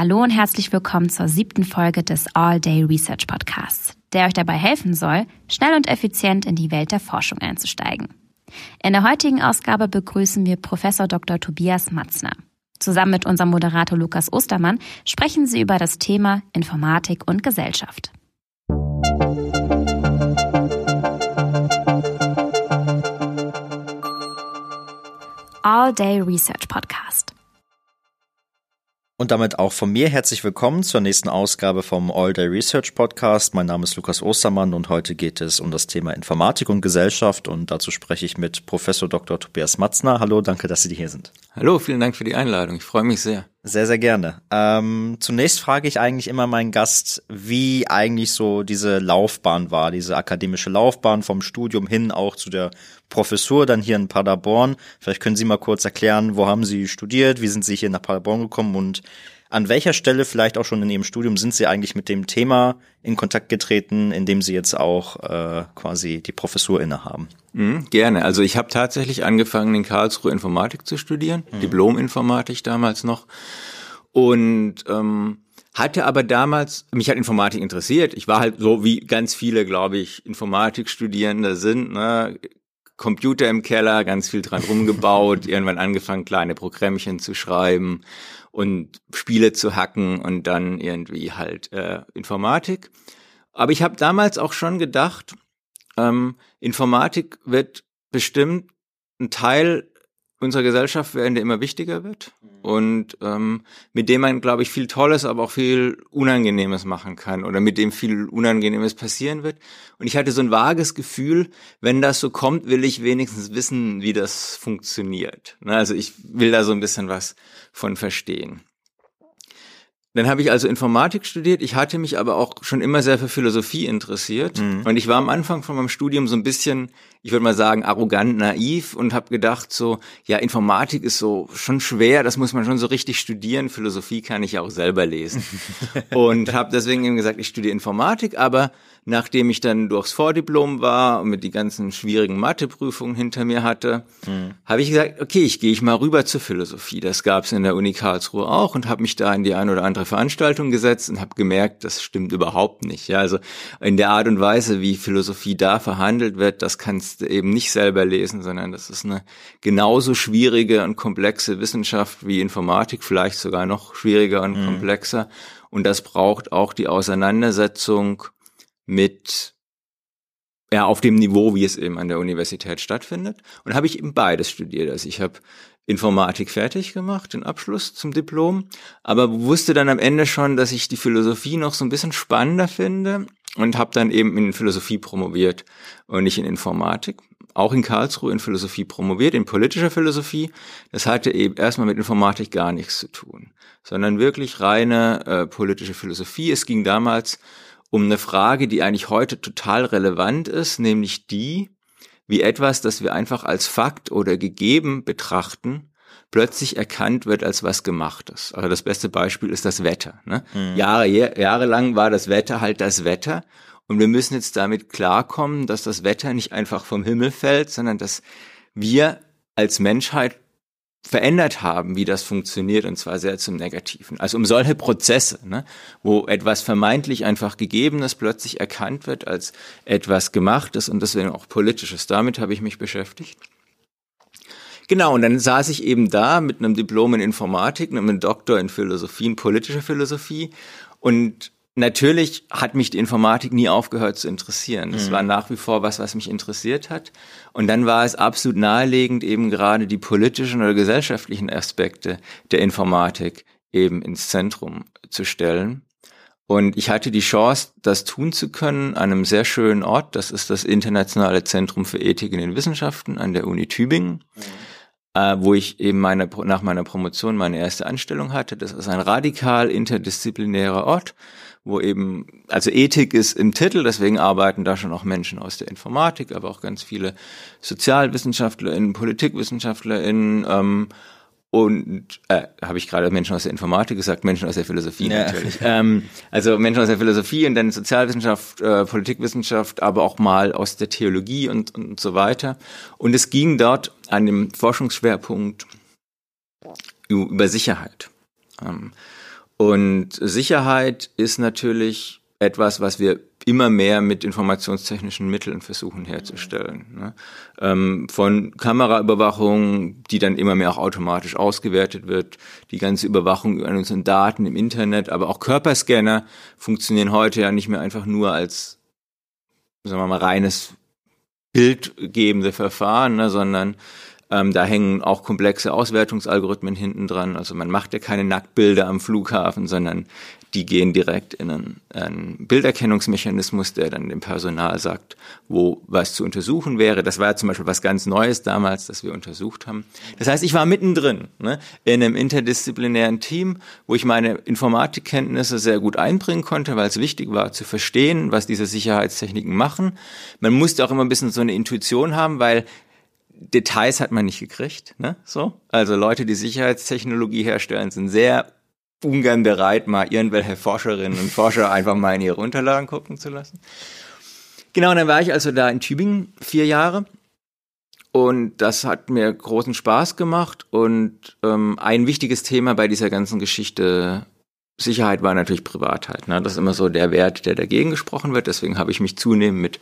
Hallo und herzlich willkommen zur siebten Folge des All Day Research Podcasts, der euch dabei helfen soll, schnell und effizient in die Welt der Forschung einzusteigen. In der heutigen Ausgabe begrüßen wir Professor Dr. Tobias Matzner. Zusammen mit unserem Moderator Lukas Ostermann sprechen sie über das Thema Informatik und Gesellschaft. All Day Research Podcast. Und damit auch von mir herzlich willkommen zur nächsten Ausgabe vom All Day Research Podcast. Mein Name ist Lukas Ostermann und heute geht es um das Thema Informatik und Gesellschaft und dazu spreche ich mit Professor Dr. Tobias Matzner. Hallo, danke, dass Sie hier sind. Hallo, vielen Dank für die Einladung. Ich freue mich sehr. Sehr, sehr gerne. Ähm, zunächst frage ich eigentlich immer meinen Gast, wie eigentlich so diese Laufbahn war, diese akademische Laufbahn vom Studium hin auch zu der Professur dann hier in Paderborn. Vielleicht können Sie mal kurz erklären, wo haben Sie studiert, wie sind Sie hier nach Paderborn gekommen und an welcher Stelle vielleicht auch schon in Ihrem Studium sind Sie eigentlich mit dem Thema in Kontakt getreten, in dem Sie jetzt auch äh, quasi die Professur innehaben? Mhm, gerne. Also ich habe tatsächlich angefangen, in Karlsruhe Informatik zu studieren, mhm. Diplom-Informatik damals noch. Und ähm, hatte aber damals, mich hat Informatik interessiert. Ich war halt so wie ganz viele, glaube ich, Informatikstudierende sind, ne? Computer im Keller, ganz viel dran rumgebaut, irgendwann angefangen, kleine Programmchen zu schreiben und Spiele zu hacken und dann irgendwie halt äh, Informatik. Aber ich habe damals auch schon gedacht, ähm, Informatik wird bestimmt ein Teil unserer Gesellschaft werden, der immer wichtiger wird. Und ähm, mit dem man, glaube ich, viel Tolles, aber auch viel Unangenehmes machen kann oder mit dem viel Unangenehmes passieren wird. Und ich hatte so ein vages Gefühl, wenn das so kommt, will ich wenigstens wissen, wie das funktioniert. Ne, also ich will da so ein bisschen was von verstehen. Dann habe ich also Informatik studiert. Ich hatte mich aber auch schon immer sehr für Philosophie interessiert. Mhm. Und ich war am Anfang von meinem Studium so ein bisschen, ich würde mal sagen, arrogant naiv und habe gedacht so, ja, Informatik ist so schon schwer, das muss man schon so richtig studieren. Philosophie kann ich ja auch selber lesen. und habe deswegen eben gesagt, ich studiere Informatik, aber nachdem ich dann durchs Vordiplom war und mit die ganzen schwierigen Matheprüfungen hinter mir hatte, mhm. habe ich gesagt, okay, ich gehe ich mal rüber zur Philosophie. Das gab es in der Uni Karlsruhe auch und habe mich da in die eine oder andere Veranstaltung gesetzt und habe gemerkt, das stimmt überhaupt nicht. Ja, also in der Art und Weise, wie Philosophie da verhandelt wird, das kannst du eben nicht selber lesen, sondern das ist eine genauso schwierige und komplexe Wissenschaft wie Informatik, vielleicht sogar noch schwieriger und mhm. komplexer. Und das braucht auch die Auseinandersetzung mit ja, auf dem Niveau, wie es eben an der Universität stattfindet. Und habe ich eben beides studiert. Also ich habe Informatik fertig gemacht, den Abschluss zum Diplom, aber wusste dann am Ende schon, dass ich die Philosophie noch so ein bisschen spannender finde und habe dann eben in Philosophie promoviert und nicht in Informatik. Auch in Karlsruhe in Philosophie promoviert, in politischer Philosophie. Das hatte eben erstmal mit Informatik gar nichts zu tun, sondern wirklich reine äh, politische Philosophie. Es ging damals um eine Frage, die eigentlich heute total relevant ist, nämlich die, wie etwas, das wir einfach als Fakt oder gegeben betrachten, plötzlich erkannt wird als was Gemachtes. Also das beste Beispiel ist das Wetter. Ne? Mhm. Jahre, jahrelang war das Wetter halt das Wetter und wir müssen jetzt damit klarkommen, dass das Wetter nicht einfach vom Himmel fällt, sondern dass wir als Menschheit verändert haben, wie das funktioniert, und zwar sehr zum Negativen. Also um solche Prozesse, ne, wo etwas vermeintlich einfach Gegebenes plötzlich erkannt wird als etwas Gemachtes und deswegen auch Politisches. Damit habe ich mich beschäftigt. Genau, und dann saß ich eben da mit einem Diplom in Informatik, einem Doktor in Philosophie, in politischer Philosophie und Natürlich hat mich die Informatik nie aufgehört zu interessieren. Es mhm. war nach wie vor was, was mich interessiert hat. Und dann war es absolut naheliegend, eben gerade die politischen oder gesellschaftlichen Aspekte der Informatik eben ins Zentrum zu stellen. Und ich hatte die Chance, das tun zu können an einem sehr schönen Ort. Das ist das Internationale Zentrum für Ethik in den Wissenschaften an der Uni Tübingen. Mhm äh, wo ich eben meine, nach meiner Promotion meine erste Anstellung hatte. Das ist ein radikal interdisziplinärer Ort wo eben, also Ethik ist im Titel, deswegen arbeiten da schon auch Menschen aus der Informatik, aber auch ganz viele SozialwissenschaftlerInnen, PolitikwissenschaftlerInnen, ähm, und äh, habe ich gerade Menschen aus der Informatik gesagt, Menschen aus der Philosophie ja. natürlich. Ähm, also Menschen aus der Philosophie und dann Sozialwissenschaft, äh, Politikwissenschaft, aber auch mal aus der Theologie und, und so weiter. Und es ging dort an dem Forschungsschwerpunkt über Sicherheit. Ähm, Und Sicherheit ist natürlich etwas, was wir immer mehr mit informationstechnischen Mitteln versuchen herzustellen. Ne? Ähm, von Kameraüberwachung, die dann immer mehr auch automatisch ausgewertet wird, die ganze Überwachung an unseren Daten im Internet, aber auch Körperscanner funktionieren heute ja nicht mehr einfach nur als, sagen wir mal, reines bildgebende Verfahren, ne, sondern ähm, da hängen auch komplexe Auswertungsalgorithmen hinten dran. Also man macht ja keine Nacktbilder am Flughafen, sondern die gehen direkt in einen, einen Bilderkennungsmechanismus, der dann dem Personal sagt, wo was zu untersuchen wäre. Das war ja zum Beispiel was ganz Neues damals, das wir untersucht haben. Das heißt, ich war mittendrin ne, in einem interdisziplinären Team, wo ich meine Informatikkenntnisse sehr gut einbringen konnte, weil es wichtig war zu verstehen, was diese Sicherheitstechniken machen. Man musste auch immer ein bisschen so eine Intuition haben, weil Details hat man nicht gekriegt, ne? So. Also Leute, die Sicherheitstechnologie herstellen, sind sehr ungern bereit, mal irgendwelche Forscherinnen und Forscher einfach mal in ihre Unterlagen gucken zu lassen. Genau, dann war ich also da in Tübingen vier Jahre und das hat mir großen Spaß gemacht und ähm, ein wichtiges Thema bei dieser ganzen Geschichte Sicherheit war natürlich Privatheit. Ne? Das ist immer so der Wert, der dagegen gesprochen wird. Deswegen habe ich mich zunehmend mit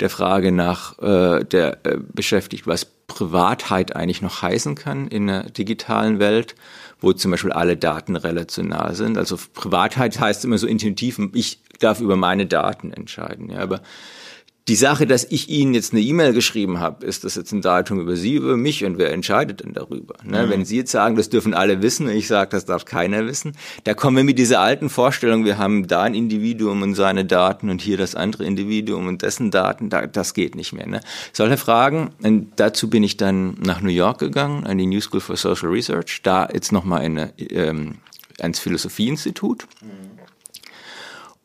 der Frage nach äh, der äh, beschäftigt, was Privatheit eigentlich noch heißen kann in der digitalen Welt wo zum Beispiel alle Daten relational sind. Also Privatheit heißt immer so intuitiv, ich darf über meine Daten entscheiden. Ja, aber die Sache, dass ich Ihnen jetzt eine E-Mail geschrieben habe, ist das jetzt ein Datum über Sie, über mich und wer entscheidet denn darüber? Ne? Mhm. Wenn Sie jetzt sagen, das dürfen alle wissen und ich sage, das darf keiner wissen, da kommen wir mit dieser alten Vorstellung, wir haben da ein Individuum und seine Daten und hier das andere Individuum und dessen Daten, da, das geht nicht mehr. Ne? Solche Fragen, und dazu bin ich dann nach New York gegangen, an die New School for Social Research, da jetzt nochmal eine, ähm, ans Philosophieinstitut. Mhm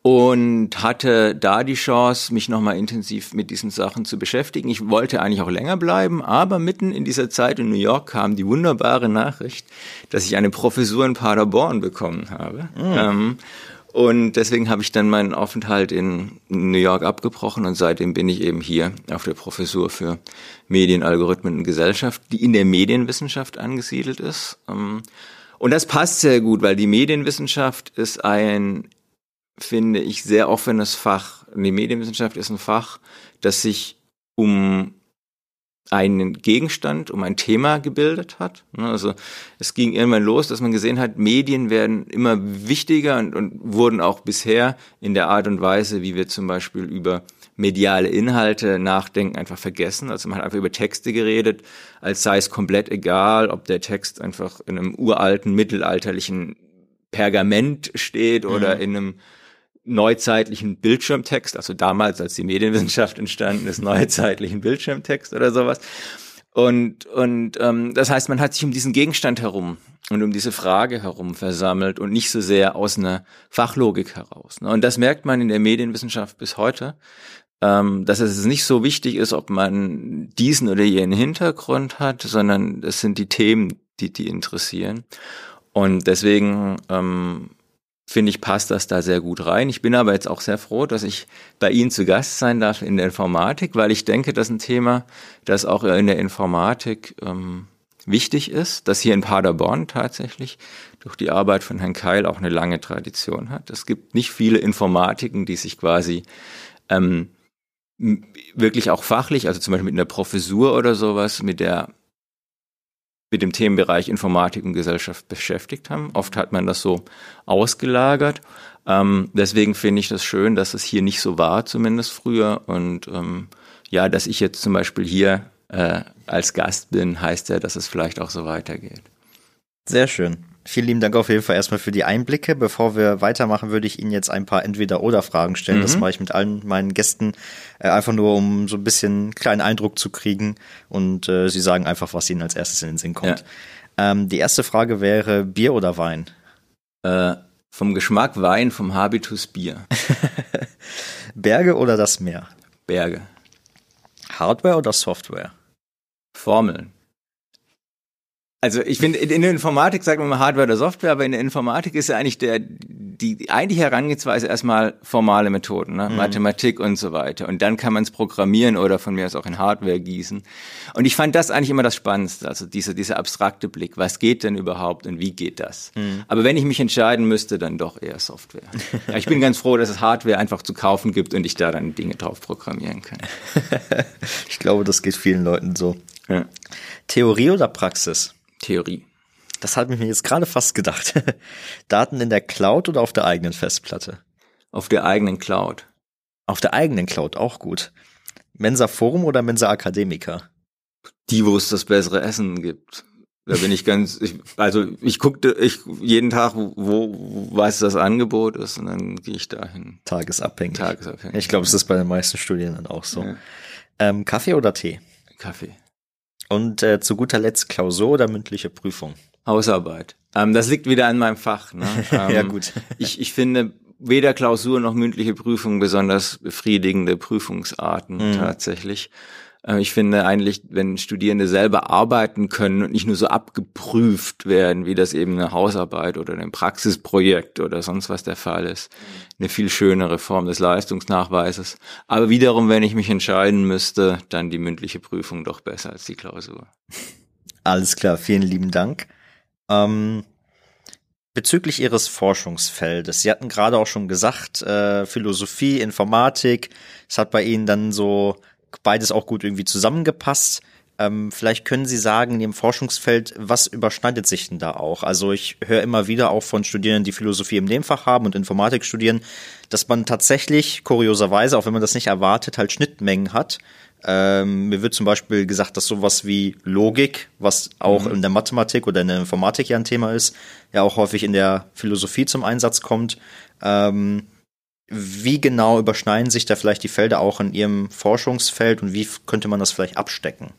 und hatte da die Chance, mich nochmal intensiv mit diesen Sachen zu beschäftigen. Ich wollte eigentlich auch länger bleiben, aber mitten in dieser Zeit in New York kam die wunderbare Nachricht, dass ich eine Professur in Paderborn bekommen habe. Mhm. Ähm, und deswegen habe ich dann meinen Aufenthalt in New York abgebrochen und seitdem bin ich eben hier auf der Professur für Medien, Algorithmen und Gesellschaft, die in der Medienwissenschaft angesiedelt ist. Ähm, und das passt sehr gut, weil die Medienwissenschaft ist ein finde ich, sehr offenes Fach. Die Medienwissenschaft ist ein Fach, das sich um einen Gegenstand, um ein Thema gebildet hat. Ne, also es ging irgendwann los, dass man gesehen hat, Medien werden immer wichtiger und, und wurden auch bisher in der Art und Weise, wie wir zum Beispiel über mediale Inhalte nachdenken, einfach vergessen. Also man hat einfach über Texte geredet, als sei es komplett egal, ob der Text einfach in einem uralten, mittelalterlichen Pergament steht oder mhm. in einem neuzeitlichen Bildschirmtext, also damals, als die Medienwissenschaft entstanden ist, neuzeitlichen Bildschirmtext oder sowas. Und, und ähm, das heißt, man hat sich um diesen Gegenstand herum und um diese Frage herum versammelt und nicht so sehr aus einer Fachlogik heraus. Ne? Und das merkt man in der Medienwissenschaft bis heute, ähm, dass es nicht so wichtig ist, ob man diesen oder jenen Hintergrund hat, sondern es sind die Themen, die die interessieren. Und deswegen ähm, finde ich, passt das da sehr gut rein. Ich bin aber jetzt auch sehr froh, dass ich bei Ihnen zu Gast sein darf in der Informatik, weil ich denke, das ist ein Thema, das auch in der Informatik ähm, wichtig ist, das hier in Paderborn tatsächlich durch die Arbeit von Herrn Keil auch eine lange Tradition hat. Es gibt nicht viele Informatiken, die sich quasi ähm, wirklich auch fachlich, also zum Beispiel mit einer Professur oder sowas, mit der mit dem Themenbereich Informatik und Gesellschaft beschäftigt haben. Oft hat man das so ausgelagert. Ähm, deswegen finde ich das schön, dass es hier nicht so war, zumindest früher. Und ähm, ja, dass ich jetzt zum Beispiel hier äh, als Gast bin, heißt ja, dass es vielleicht auch so weitergeht. Sehr schön. Vielen lieben Dank auf jeden Fall erstmal für die Einblicke. Bevor wir weitermachen, würde ich Ihnen jetzt ein paar Entweder-Oder-Fragen stellen. Mhm. Das mache ich mit allen meinen Gästen, äh, einfach nur, um so ein bisschen kleinen Eindruck zu kriegen. Und äh, Sie sagen einfach, was Ihnen als erstes in den Sinn kommt. Ja. Ähm, die erste Frage wäre Bier oder Wein? Äh, vom Geschmack Wein, vom Habitus Bier. Berge oder das Meer? Berge. Hardware oder Software? Formeln. Also ich finde, in der Informatik sagt man mal Hardware oder Software, aber in der Informatik ist ja eigentlich der, die, die eigentliche Herangehensweise erstmal formale Methoden, ne? Mhm. Mathematik und so weiter. Und dann kann man es programmieren oder von mir aus auch in Hardware gießen. Und ich fand das eigentlich immer das Spannendste, also dieser, dieser abstrakte Blick. Was geht denn überhaupt und wie geht das? Mhm. Aber wenn ich mich entscheiden müsste, dann doch eher Software. ja, ich bin ganz froh, dass es Hardware einfach zu kaufen gibt und ich da dann Dinge drauf programmieren kann. Ich glaube, das geht vielen Leuten so. Ja. Theorie oder Praxis? Theorie. Das habe ich mir jetzt gerade fast gedacht. Daten in der Cloud oder auf der eigenen Festplatte? Auf der eigenen Cloud. Auf der eigenen Cloud auch gut. Mensa Forum oder Mensa Akademiker? Die, wo es das bessere Essen gibt. Da bin ich ganz, ich, also ich guckte ich jeden Tag, wo, wo was das Angebot ist und dann gehe ich dahin. Tagesabhängig. Tagesabhängig. Ich glaube, es ist bei den meisten Studierenden auch so. Ja. Ähm, Kaffee oder Tee? Kaffee. Und äh, zu guter Letzt Klausur oder mündliche Prüfung? Hausarbeit. Ähm, das liegt wieder an meinem Fach. Ne? Ähm, Ja, gut. Ich, ich finde weder Klausur noch mündliche Prüfung besonders befriedigende Prüfungsarten Mhm. tatsächlich. Äh, Ich finde eigentlich, wenn Studierende selber arbeiten können und nicht nur so abgeprüft werden, wie das eben eine Hausarbeit oder ein Praxisprojekt oder sonst was der Fall ist, eine viel schönere Form des Leistungsnachweises. Aber wiederum, wenn ich mich entscheiden müsste, dann die mündliche Prüfung doch besser als die Klausur. Alles klar, vielen lieben Dank. Ähm, bezüglich Ihres Forschungsfeldes, Sie hatten gerade auch schon gesagt, äh, Philosophie, Informatik, es hat bei Ihnen dann so beides auch gut irgendwie zusammengepasst. Ähm, vielleicht können Sie sagen, in Ihrem Forschungsfeld, was überschneidet sich denn da auch? Also ich höre immer wieder auch von Studierenden, die Philosophie im Nebenfach haben und Informatik studieren, dass man tatsächlich kurioserweise, auch wenn man das nicht erwartet, halt Schnittmengen hat. Ähm, mir wird zum Beispiel gesagt, dass sowas wie Logik, was auch in der Mathematik oder in der Informatik ja ein Thema ist, ja auch häufig in der Philosophie zum Einsatz kommt. Ähm, wie genau überschneiden sich da vielleicht die Felder auch in Ihrem Forschungsfeld und wie könnte man das vielleicht abstecken?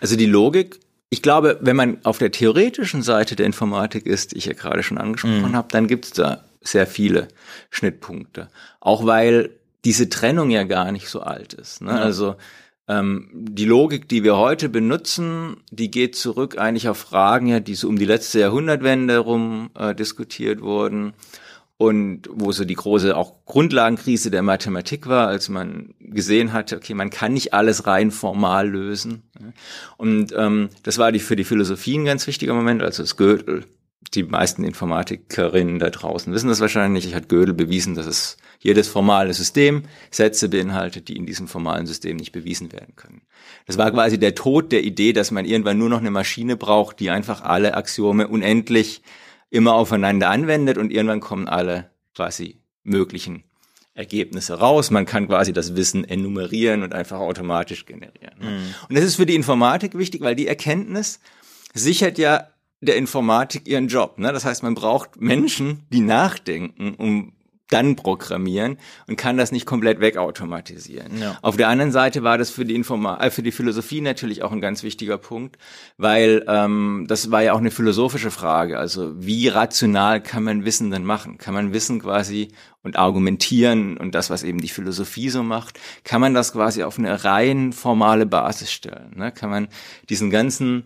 Also die Logik, ich glaube, wenn man auf der theoretischen Seite der Informatik ist, die ich ja gerade schon angesprochen habe, dann gibt es da sehr viele Schnittpunkte. Auch weil diese Trennung ja gar nicht so alt ist. Ne? Also ähm, die Logik, die wir heute benutzen, die geht zurück eigentlich auf Fragen, ja, die so um die letzte Jahrhundertwende rum äh, diskutiert wurden und wo so die große auch Grundlagenkrise der Mathematik war, als man gesehen hatte, okay, man kann nicht alles rein formal lösen. Und ähm, das war die für die Philosophie ein ganz wichtiger Moment, also das Gödel. Die meisten Informatikerinnen da draußen wissen das wahrscheinlich nicht. Hat Gödel bewiesen, dass es jedes formale System Sätze beinhaltet, die in diesem formalen System nicht bewiesen werden können. Das war quasi der Tod der Idee, dass man irgendwann nur noch eine Maschine braucht, die einfach alle Axiome unendlich immer aufeinander anwendet und irgendwann kommen alle quasi möglichen Ergebnisse raus. Man kann quasi das Wissen enumerieren und einfach automatisch generieren. ne? Und das ist für die Informatik wichtig, weil die Erkenntnis sichert ja der Informatik ihren Job. Ne? Das heißt, man braucht Menschen, die nachdenken, um dann programmieren und kann das nicht komplett wegautomatisieren. Ja. Auf der anderen Seite war das für die Informa äh, für die Philosophie natürlich auch ein ganz wichtiger Punkt, weil ähm, das war ja auch eine philosophische Frage. Also wie rational kann man Wissen denn machen? Kann man Wissen quasi und argumentieren und das, was eben die Philosophie so macht, kann man das quasi auf eine rein formale Basis stellen? Ne? Kann man diesen ganzen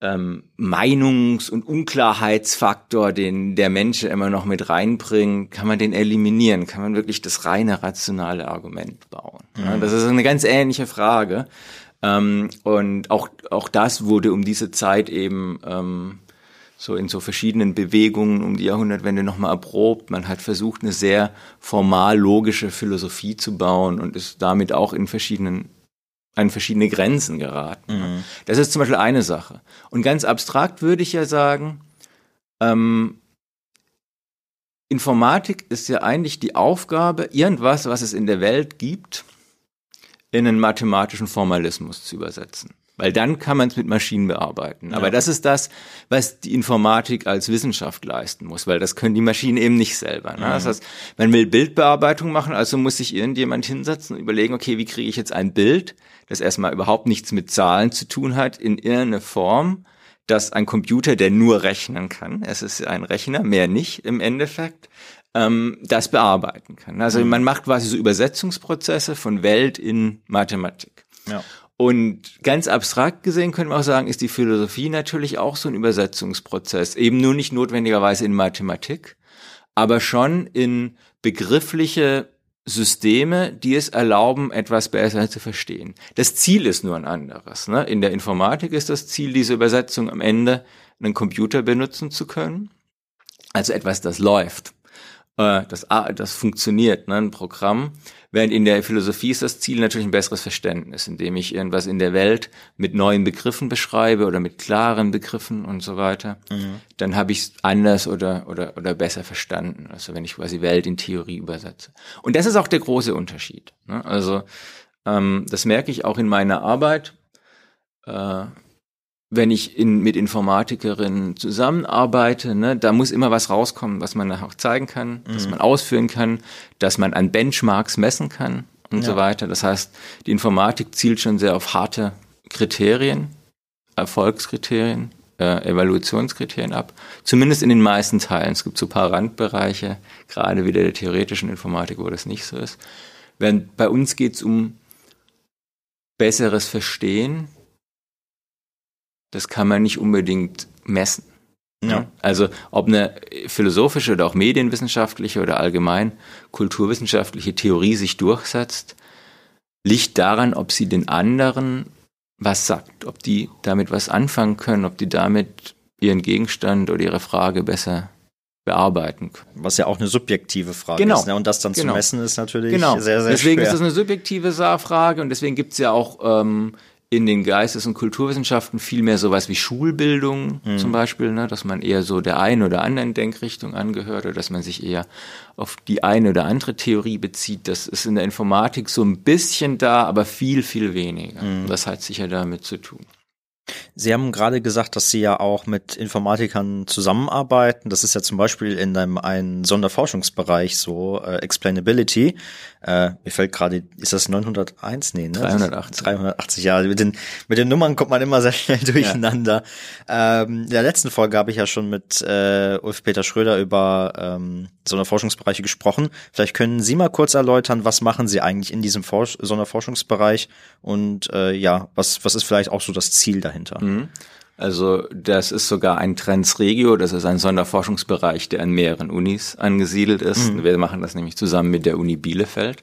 ähm, Meinungs- und Unklarheitsfaktor, den der Mensch immer noch mit reinbringt, kann man den eliminieren? Kann man wirklich das reine rationale Argument bauen? Ja, das ist eine ganz ähnliche Frage. Ähm, und auch, auch das wurde um diese Zeit eben ähm, so in so verschiedenen Bewegungen um die Jahrhundertwende nochmal erprobt. Man hat versucht, eine sehr formal logische Philosophie zu bauen und ist damit auch in verschiedenen an verschiedene Grenzen geraten. Das ist zum Beispiel eine Sache. Und ganz abstrakt würde ich ja sagen, ähm, Informatik ist ja eigentlich die Aufgabe, irgendwas, was es in der Welt gibt, in einen mathematischen Formalismus zu übersetzen. Weil dann kann man es mit Maschinen bearbeiten. Aber das ist das, was die Informatik als Wissenschaft leisten muss, weil das können die Maschinen eben nicht selber. Ne? Das heißt, man will Bildbearbeitung machen, also muss sich irgendjemand hinsetzen und überlegen, okay, wie kriege ich jetzt ein Bild, das erstmal überhaupt nichts mit Zahlen zu tun hat, in irgendeine Form, dass ein Computer, der nur rechnen kann, es ist ein Rechner, mehr nicht im Endeffekt, ähm, das bearbeiten kann. Also man macht quasi so Übersetzungsprozesse von Welt in Mathematik. Ja. Und ganz abstrakt gesehen können wir auch sagen, ist die Philosophie natürlich auch so ein Übersetzungsprozess. Eben nur nicht notwendigerweise in Mathematik, aber schon in begriffliche Systeme, die es erlauben, etwas besser zu verstehen. Das Ziel ist nur ein anderes. Ne? In der Informatik ist das Ziel, diese Übersetzung am Ende einen Computer benutzen zu können. Also etwas, das läuft, äh, das, das funktioniert, ne? ein Programm. Während in der Philosophie ist das Ziel natürlich ein besseres Verständnis, indem ich irgendwas in der Welt mit neuen Begriffen beschreibe oder mit klaren Begriffen und so weiter. Mhm. Dann habe ich es anders oder, oder, oder besser verstanden. Also wenn ich quasi Welt in Theorie übersetze. Und das ist auch der große Unterschied. Ne? Also ähm, das merke ich auch in meiner Arbeit. Äh, wenn ich in, mit Informatikerinnen zusammenarbeite, ne, da muss immer was rauskommen, was man auch zeigen kann, mhm. dass man ausführen kann, dass man an Benchmarks messen kann und ja. so weiter. Das heißt, die Informatik zielt schon sehr auf harte Kriterien, Erfolgskriterien, äh, Evaluationskriterien ab. Zumindest in den meisten Teilen. Es gibt so ein paar Randbereiche, gerade wieder der theoretischen Informatik, wo das nicht so ist. Während bei uns geht es um besseres Verstehen das kann man nicht unbedingt messen. Ja. Also ob eine philosophische oder auch medienwissenschaftliche oder allgemein kulturwissenschaftliche Theorie sich durchsetzt, liegt daran, ob sie den anderen was sagt, ob die damit was anfangen können, ob die damit ihren Gegenstand oder ihre Frage besser bearbeiten können. Was ja auch eine subjektive Frage genau. ist. Ne? Und das dann genau. zu messen ist natürlich genau. sehr, sehr deswegen schwer. Deswegen ist das eine subjektive Frage und deswegen gibt es ja auch ähm, in den Geistes- und Kulturwissenschaften viel mehr sowas wie Schulbildung mhm. zum Beispiel, ne, dass man eher so der einen oder anderen Denkrichtung angehört oder dass man sich eher auf die eine oder andere Theorie bezieht. Das ist in der Informatik so ein bisschen da, aber viel, viel weniger. Mhm. Das hat sicher damit zu tun. Sie haben gerade gesagt, dass Sie ja auch mit Informatikern zusammenarbeiten. Das ist ja zum Beispiel in einem einen Sonderforschungsbereich so, äh, Explainability. Äh, mir fällt gerade, ist das 901? Nee, ne? 380. 380, ja. Mit den, mit den Nummern kommt man immer sehr schnell durcheinander. Ja. Ähm, in der letzten Folge habe ich ja schon mit äh, Ulf-Peter Schröder über ähm, Sonderforschungsbereiche gesprochen. Vielleicht können Sie mal kurz erläutern, was machen Sie eigentlich in diesem Forsch Sonderforschungsbereich und äh, ja, was, was ist vielleicht auch so das Ziel dahinter? Mhm. Also das ist sogar ein Transregio, das ist ein Sonderforschungsbereich, der an mehreren Unis angesiedelt ist. Mhm. Wir machen das nämlich zusammen mit der Uni Bielefeld.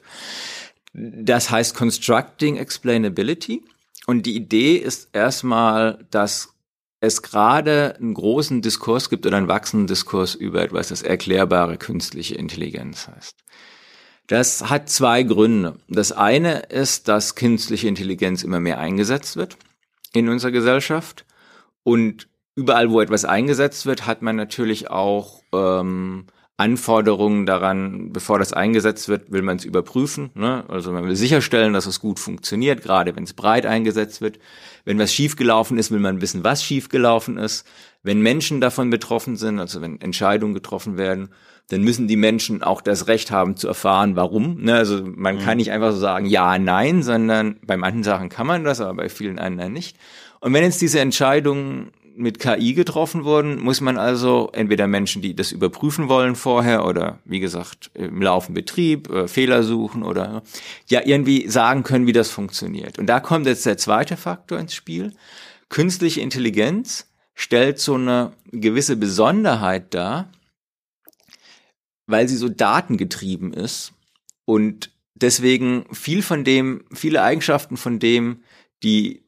Das heißt Constructing Explainability. Und die Idee ist erstmal, dass es gerade einen großen Diskurs gibt oder einen wachsenden Diskurs über etwas, das erklärbare künstliche Intelligenz heißt. Das hat zwei Gründe. Das eine ist, dass künstliche Intelligenz immer mehr eingesetzt wird in unserer Gesellschaft. Und überall, wo etwas eingesetzt wird, hat man natürlich auch ähm, Anforderungen daran, bevor das eingesetzt wird, will man es überprüfen. Ne? Also man will sicherstellen, dass es gut funktioniert, gerade wenn es breit eingesetzt wird. Wenn was schiefgelaufen ist, will man wissen, was schiefgelaufen ist. Wenn Menschen davon betroffen sind, also wenn Entscheidungen getroffen werden, dann müssen die Menschen auch das Recht haben zu erfahren, warum. Ne? Also man mhm. kann nicht einfach so sagen, ja, nein, sondern bei manchen Sachen kann man das, aber bei vielen anderen nicht. Und wenn jetzt diese Entscheidungen mit KI getroffen wurden, muss man also entweder Menschen, die das überprüfen wollen vorher oder wie gesagt im laufenden Betrieb äh, Fehler suchen oder ja irgendwie sagen können, wie das funktioniert. Und da kommt jetzt der zweite Faktor ins Spiel. Künstliche Intelligenz stellt so eine gewisse Besonderheit dar, weil sie so datengetrieben ist und deswegen viel von dem, viele Eigenschaften von dem, die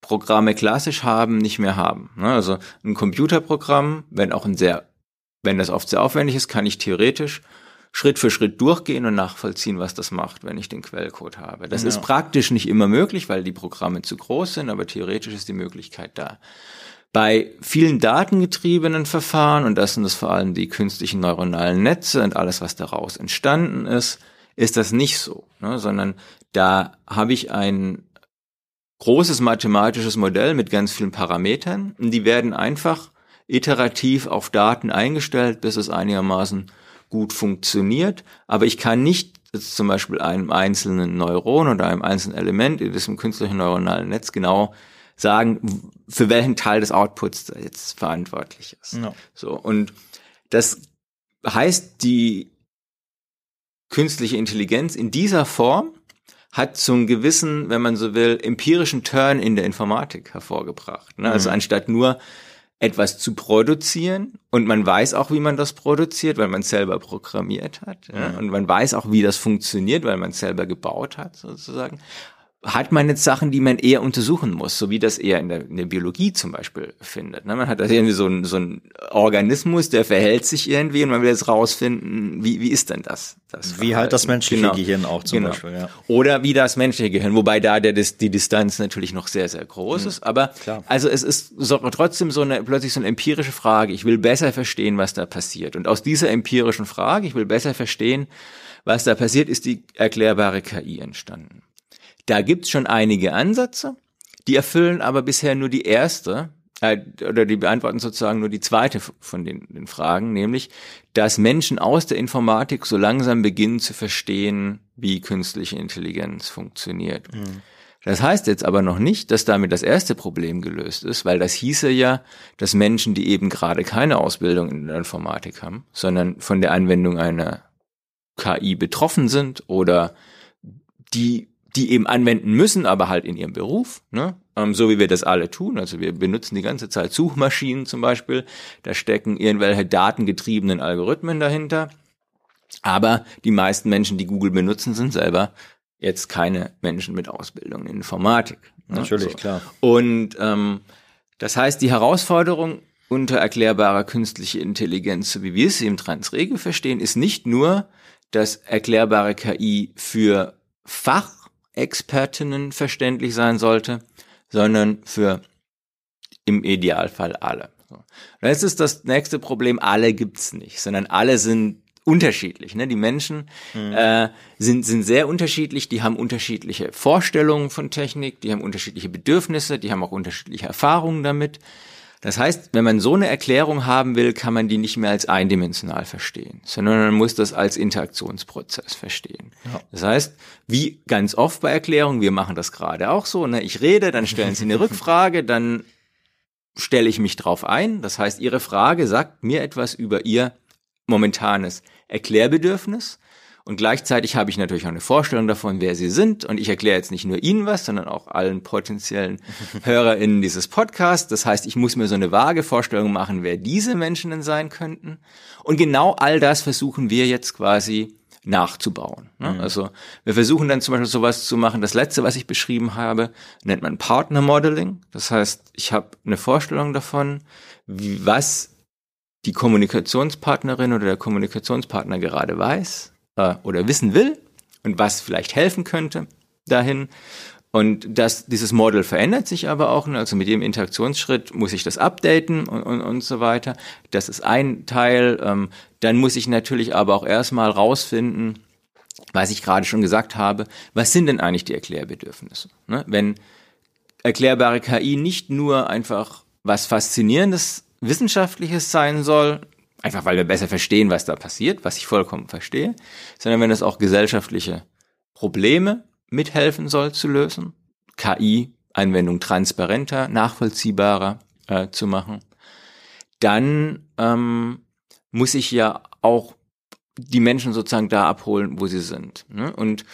Programme klassisch haben, nicht mehr haben. Ne? Also ein Computerprogramm, wenn auch ein sehr, wenn das oft sehr aufwendig ist, kann ich theoretisch Schritt für Schritt durchgehen und nachvollziehen, was das macht, wenn ich den Quellcode habe. Das ja. ist praktisch nicht immer möglich, weil die Programme zu groß sind, aber theoretisch ist die Möglichkeit da. Bei vielen datengetriebenen Verfahren, und das sind es vor allem die künstlichen neuronalen Netze und alles, was daraus entstanden ist, ist das nicht so, ne? sondern da habe ich ein großes mathematisches Modell mit ganz vielen Parametern und die werden einfach iterativ auf Daten eingestellt, bis es einigermaßen gut funktioniert. Aber ich kann nicht zum Beispiel einem einzelnen Neuron oder einem einzelnen Element in diesem künstlichen neuronalen Netz genau sagen, für welchen Teil des Outputs jetzt verantwortlich ist. No. So und das heißt, die künstliche Intelligenz in dieser Form hat so einen gewissen, wenn man so will, empirischen Turn in der Informatik hervorgebracht. Ne? Also mhm. anstatt nur etwas zu produzieren und man weiß auch, wie man das produziert, weil man selber programmiert hat. Ja? Und man weiß auch, wie das funktioniert, weil man selber gebaut hat, sozusagen hat man jetzt Sachen, die man eher untersuchen muss, so wie das eher in der, in der Biologie zum Beispiel findet. Ne? Man hat da irgendwie so einen so ein Organismus, der verhält sich irgendwie und man will jetzt rausfinden, wie, wie ist denn das? das wie halt das menschliche genau. Gehirn auch zum genau. Beispiel. Ja. Oder wie das menschliche Gehirn, wobei da der, die Distanz natürlich noch sehr, sehr groß mhm. ist. Aber Klar. also es ist so, trotzdem so eine plötzlich so eine empirische Frage. Ich will besser verstehen, was da passiert. Und aus dieser empirischen Frage, ich will besser verstehen, was da passiert, ist die erklärbare KI entstanden. Da gibt's schon einige Ansätze, die erfüllen aber bisher nur die erste, äh, oder die beantworten sozusagen nur die zweite von den, den Fragen, nämlich, dass Menschen aus der Informatik so langsam beginnen zu verstehen, wie künstliche Intelligenz funktioniert. Mhm. Das heißt jetzt aber noch nicht, dass damit das erste Problem gelöst ist, weil das hieße ja, dass Menschen, die eben gerade keine Ausbildung in der Informatik haben, sondern von der Anwendung einer KI betroffen sind oder die die eben anwenden müssen, aber halt in ihrem Beruf, ne? ähm, so wie wir das alle tun. Also wir benutzen die ganze Zeit Suchmaschinen zum Beispiel, da stecken irgendwelche datengetriebenen Algorithmen dahinter. Aber die meisten Menschen, die Google benutzen, sind selber jetzt keine Menschen mit Ausbildung in Informatik. Ne? Natürlich, so. klar. Und ähm, das heißt, die Herausforderung unter erklärbarer künstliche Intelligenz, so wie wir sie im Transregel verstehen, ist nicht nur, dass erklärbare KI für Fach Expertinnen verständlich sein sollte, sondern für im Idealfall alle. So. Jetzt ist das nächste Problem, alle gibt's nicht, sondern alle sind unterschiedlich. Ne? Die Menschen mhm. äh, sind, sind sehr unterschiedlich, die haben unterschiedliche Vorstellungen von Technik, die haben unterschiedliche Bedürfnisse, die haben auch unterschiedliche Erfahrungen damit. Das heißt, wenn man so eine Erklärung haben will, kann man die nicht mehr als eindimensional verstehen, sondern man muss das als Interaktionsprozess verstehen. Ja. Das heißt, wie ganz oft bei Erklärungen, wir machen das gerade auch so, ne? ich rede, dann stellen Sie eine Rückfrage, dann stelle ich mich drauf ein. Das heißt, Ihre Frage sagt mir etwas über Ihr momentanes Erklärbedürfnis. Und gleichzeitig habe ich natürlich auch eine Vorstellung davon, wer sie sind. Und ich erkläre jetzt nicht nur Ihnen was, sondern auch allen potenziellen HörerInnen dieses Podcasts. Das heißt, ich muss mir so eine vage Vorstellung machen, wer diese Menschen denn sein könnten. Und genau all das versuchen wir jetzt quasi nachzubauen. Ne? Mhm. Also wir versuchen dann zum Beispiel sowas zu machen. Das letzte, was ich beschrieben habe, nennt man Partner Modeling. Das heißt, ich habe eine Vorstellung davon, was die Kommunikationspartnerin oder der Kommunikationspartner gerade weiß, äh, oder wissen will und was vielleicht helfen könnte dahin. Und das, dieses Model verändert sich aber auch. Also mit jedem Interaktionsschritt muss ich das updaten und, und, und so weiter. Das ist ein Teil. Ähm, dann muss ich natürlich aber auch erstmal rausfinden, was ich gerade schon gesagt habe, was sind denn eigentlich die Erklärbedürfnisse? Ne? Wenn erklärbare KI nicht nur einfach was Faszinierendes Wissenschaftliches sein soll, Einfach weil wir besser verstehen, was da passiert, was ich vollkommen verstehe, sondern wenn es auch gesellschaftliche Probleme mithelfen soll zu lösen, KI-Anwendung transparenter, nachvollziehbarer äh, zu machen, dann ähm, muss ich ja auch die Menschen sozusagen da abholen, wo sie sind. Ne? Und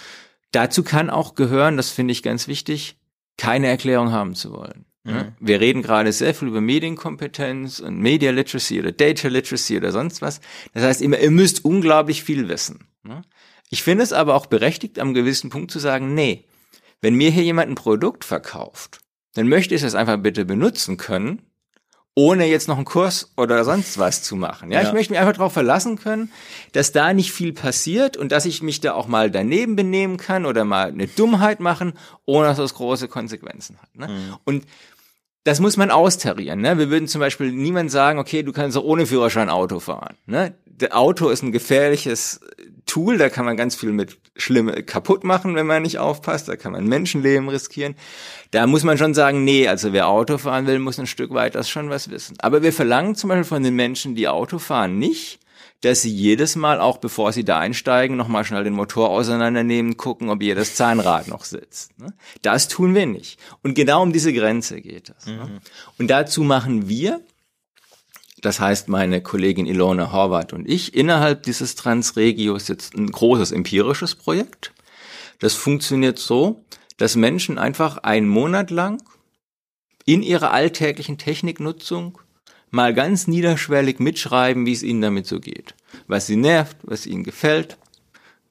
dazu kann auch gehören, das finde ich ganz wichtig, keine Erklärung haben zu wollen. Mhm. Wir reden gerade sehr viel über Medienkompetenz und Media Literacy oder Data Literacy oder sonst was. Das heißt immer, ihr müsst unglaublich viel wissen. Ne? Ich finde es aber auch berechtigt, am gewissen Punkt zu sagen, nee, wenn mir hier jemand ein Produkt verkauft, dann möchte ich es einfach bitte benutzen können, ohne jetzt noch einen Kurs oder sonst was zu machen. Ja, ja. ich möchte mich einfach darauf verlassen können, dass da nicht viel passiert und dass ich mich da auch mal daneben benehmen kann oder mal eine Dummheit machen, ohne dass das große Konsequenzen hat. Ne? Mhm. Und das muss man austarieren. Ne? Wir würden zum Beispiel niemand sagen, okay, du kannst auch ohne Führerschein Auto fahren. Ne? Der Auto ist ein gefährliches Tool, da kann man ganz viel mit Schlimme kaputt machen, wenn man nicht aufpasst. Da kann man Menschenleben riskieren. Da muss man schon sagen, nee, also wer Auto fahren will, muss ein Stück weit das schon was wissen. Aber wir verlangen zum Beispiel von den Menschen, die Auto fahren, nicht, dass sie jedes Mal, auch bevor sie da einsteigen, nochmal schnell den Motor auseinandernehmen, gucken, ob jedes Zahnrad noch sitzt. Ne? Das tun wir nicht. Und genau um diese Grenze geht es. Ne? Mhm. Und dazu machen wir, das heißt meine Kollegin Ilona Horvath und ich, innerhalb dieses Transregios jetzt ein großes empirisches Projekt. Das funktioniert so, dass Menschen einfach einen Monat lang in ihrer alltäglichen Techniknutzung mal ganz niederschwellig mitschreiben, wie es ihnen damit so geht. Was sie nervt, was ihnen gefällt,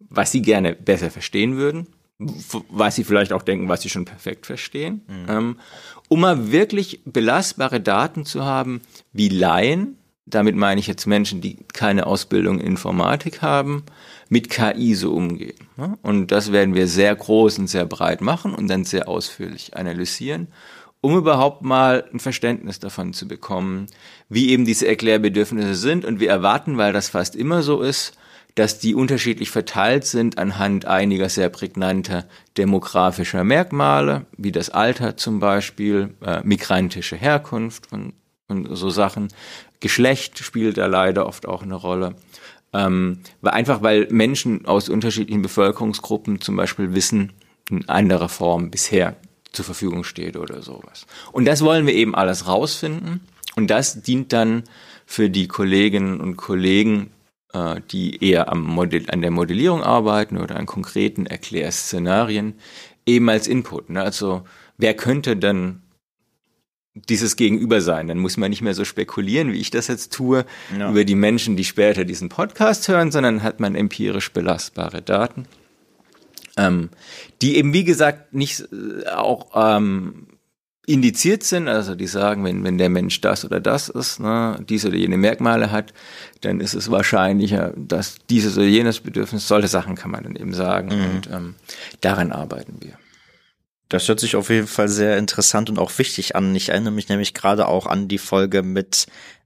was sie gerne besser verstehen würden, was sie vielleicht auch denken, was sie schon perfekt verstehen, mhm. ähm, um mal wirklich belastbare Daten zu haben, wie Laien, damit meine ich jetzt Menschen, die keine Ausbildung in Informatik haben, mit KI so umgehen. Und das werden wir sehr groß und sehr breit machen und dann sehr ausführlich analysieren, um überhaupt mal ein Verständnis davon zu bekommen, wie eben diese Erklärbedürfnisse sind. Und wir erwarten, weil das fast immer so ist, dass die unterschiedlich verteilt sind anhand einiger sehr prägnanter demografischer Merkmale, wie das Alter zum Beispiel, äh, migrantische Herkunft und, und so Sachen. Geschlecht spielt da leider oft auch eine Rolle. Ähm, weil einfach weil Menschen aus unterschiedlichen Bevölkerungsgruppen zum Beispiel Wissen in anderer Form bisher zur Verfügung steht oder sowas. Und das wollen wir eben alles rausfinden. Und das dient dann für die Kolleginnen und Kollegen, äh, die eher am Modell, an der Modellierung arbeiten oder an konkreten Erklärszenarien, eben als Input. Ne? Also wer könnte dann dieses Gegenüber sein. Dann muss man nicht mehr so spekulieren, wie ich das jetzt tue, ja. über die Menschen, die später diesen Podcast hören, sondern hat man empirisch belastbare Daten, ähm, die eben, wie gesagt, nicht äh, auch ähm, indiziert sind, also die sagen, wenn, wenn der Mensch das oder das ist, ne, diese oder jene Merkmale hat, dann ist es wahrscheinlicher, dass dieses oder jenes Bedürfnis, solche Sachen kann man dann eben sagen mhm. und ähm, daran arbeiten wir. Das hört sich auf jeden Fall sehr interessant und auch wichtig an. Ich erinnere mich nämlich gerade auch an die Folge mit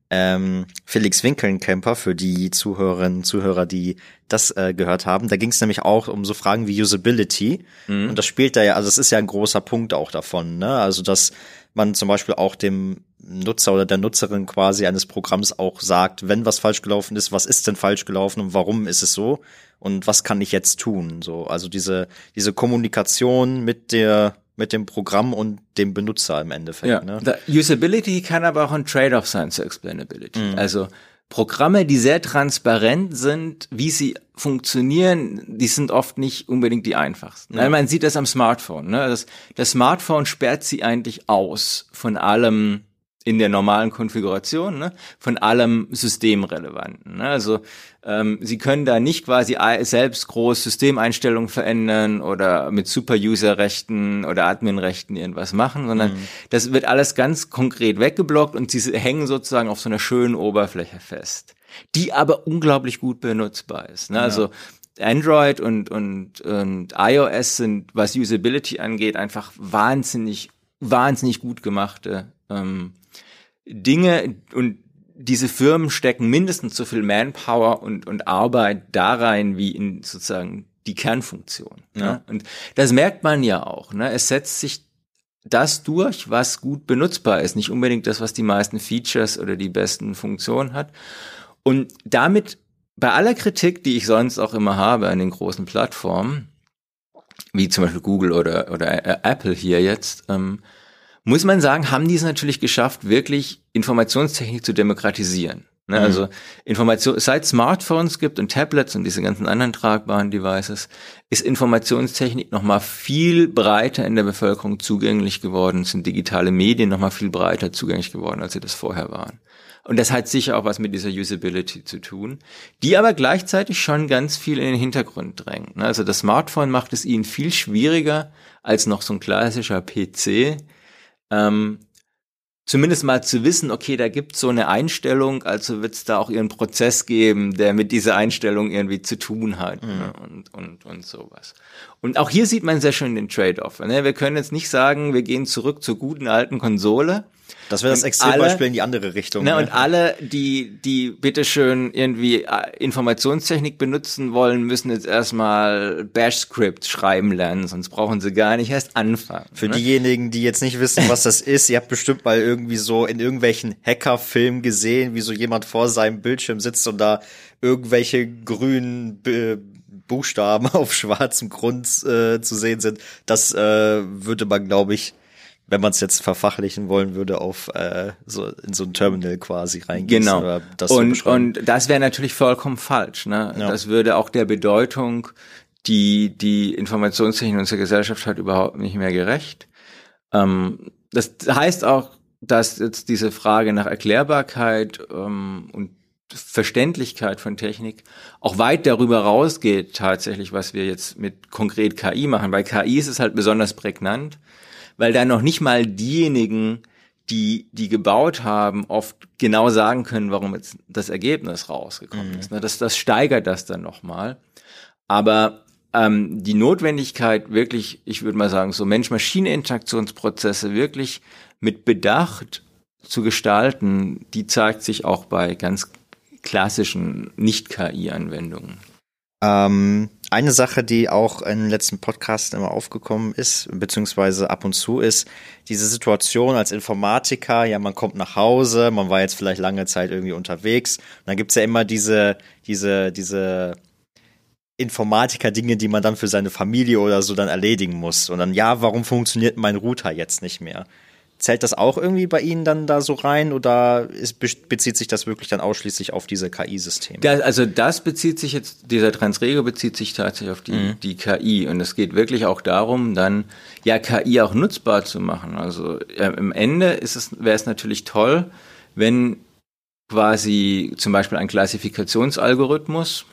ähm, Felix Winkelnkemper für die Zuhörerinnen und Zuhörer, die das äh, gehört haben. Da ging es nämlich auch um so Fragen wie Usability. Mhm. Und das spielt da ja, also es ist ja ein großer Punkt auch davon, ne? Also dass man zum Beispiel auch dem Nutzer oder der Nutzerin quasi eines Programms auch sagt, wenn was falsch gelaufen ist, was ist denn falsch gelaufen und warum ist es so und was kann ich jetzt tun? So, also diese diese Kommunikation mit der mit dem Programm und dem Benutzer im Endeffekt. Ja. Ne? Usability kann aber auch ein Trade-off sein zur Explainability. Mhm. Also Programme, die sehr transparent sind, wie sie funktionieren, die sind oft nicht unbedingt die einfachsten. Ja. Man sieht das am Smartphone. Ne? Das, das Smartphone sperrt sie eigentlich aus von allem, in der normalen Konfiguration ne, von allem Systemrelevanten. Ne? Also ähm, Sie können da nicht quasi selbst groß Systemeinstellungen verändern oder mit Super-User-Rechten oder Admin-Rechten irgendwas machen, sondern mhm. das wird alles ganz konkret weggeblockt und Sie hängen sozusagen auf so einer schönen Oberfläche fest, die aber unglaublich gut benutzbar ist. Ne? Ja. Also Android und, und, und iOS sind, was Usability angeht, einfach wahnsinnig, wahnsinnig gut gemachte ähm, Dinge und diese Firmen stecken mindestens so viel Manpower und, und Arbeit da rein wie in sozusagen die Kernfunktion. Ne? Ja. Und das merkt man ja auch. Ne? Es setzt sich das durch, was gut benutzbar ist, nicht unbedingt das, was die meisten Features oder die besten Funktionen hat. Und damit bei aller Kritik, die ich sonst auch immer habe an den großen Plattformen, wie zum Beispiel Google oder, oder Apple hier jetzt, ähm, muss man sagen, haben die es natürlich geschafft, wirklich Informationstechnik zu demokratisieren. Ne, mhm. Also Information, seit Smartphones gibt und Tablets und diese ganzen anderen tragbaren Devices, ist Informationstechnik nochmal viel breiter in der Bevölkerung zugänglich geworden, sind digitale Medien nochmal viel breiter zugänglich geworden, als sie das vorher waren. Und das hat sicher auch was mit dieser Usability zu tun, die aber gleichzeitig schon ganz viel in den Hintergrund drängt. Ne, also das Smartphone macht es ihnen viel schwieriger als noch so ein klassischer PC, ähm, zumindest mal zu wissen, okay, da gibt so eine Einstellung, also wird es da auch ihren Prozess geben, der mit dieser Einstellung irgendwie zu tun hat mhm. ne, und, und, und sowas. Und auch hier sieht man sehr schön den Trade-off. Ne? Wir können jetzt nicht sagen, wir gehen zurück zur guten alten Konsole, das wäre das Extrembeispiel in die andere Richtung. Ne? Und alle, die, die bitteschön irgendwie äh, Informationstechnik benutzen wollen, müssen jetzt erstmal Bash-Script schreiben lernen, sonst brauchen sie gar nicht erst anfangen. Für ne? diejenigen, die jetzt nicht wissen, was das ist, ihr habt bestimmt mal irgendwie so in irgendwelchen Hacker-Filmen gesehen, wie so jemand vor seinem Bildschirm sitzt und da irgendwelche grünen Buchstaben auf schwarzem Grund äh, zu sehen sind. Das äh, würde man, glaube ich, wenn man es jetzt verfachlichen wollen würde, auf äh, so in so ein Terminal quasi reingehen. Genau. Und, so und das wäre natürlich vollkommen falsch. Ne? Ja. Das würde auch der Bedeutung, die die Informationstechnik in unserer Gesellschaft hat, überhaupt nicht mehr gerecht. Ähm, das heißt auch dass jetzt diese Frage nach Erklärbarkeit ähm, und Verständlichkeit von Technik auch weit darüber rausgeht tatsächlich, was wir jetzt mit konkret KI machen. Bei KI ist es halt besonders prägnant, weil da noch nicht mal diejenigen, die die gebaut haben, oft genau sagen können, warum jetzt das Ergebnis rausgekommen mhm. ist. Ne, das, das steigert das dann nochmal. Aber ähm, die Notwendigkeit wirklich, ich würde mal sagen, so Mensch-Maschine-Interaktionsprozesse wirklich mit Bedacht zu gestalten, die zeigt sich auch bei ganz klassischen Nicht-KI-Anwendungen. Ähm, eine Sache, die auch in den letzten Podcasts immer aufgekommen ist, beziehungsweise ab und zu ist, diese Situation als Informatiker, ja, man kommt nach Hause, man war jetzt vielleicht lange Zeit irgendwie unterwegs, und dann gibt's ja immer diese, diese, diese Informatiker-Dinge, die man dann für seine Familie oder so dann erledigen muss. Und dann, ja, warum funktioniert mein Router jetzt nicht mehr? Zählt das auch irgendwie bei Ihnen dann da so rein oder ist, bezieht sich das wirklich dann ausschließlich auf diese KI-Systeme? Also das bezieht sich jetzt, dieser Transrego bezieht sich tatsächlich auf die, mhm. die KI und es geht wirklich auch darum, dann ja KI auch nutzbar zu machen. Also ja, im Ende ist es, wäre es natürlich toll, wenn quasi zum Beispiel ein Klassifikationsalgorithmus,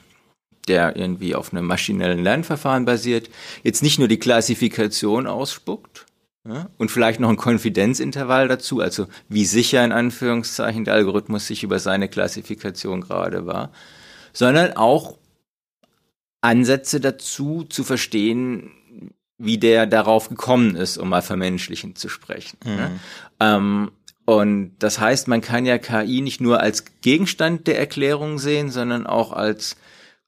der irgendwie auf einem maschinellen Lernverfahren basiert, jetzt nicht nur die Klassifikation ausspuckt, ja? Und vielleicht noch ein Konfidenzintervall dazu, also wie sicher in Anführungszeichen der Algorithmus sich über seine Klassifikation gerade war, sondern auch Ansätze dazu zu verstehen, wie der darauf gekommen ist, um mal vermenschlichen zu sprechen. Mhm. Ne? Ähm, und das heißt, man kann ja KI nicht nur als Gegenstand der Erklärung sehen, sondern auch als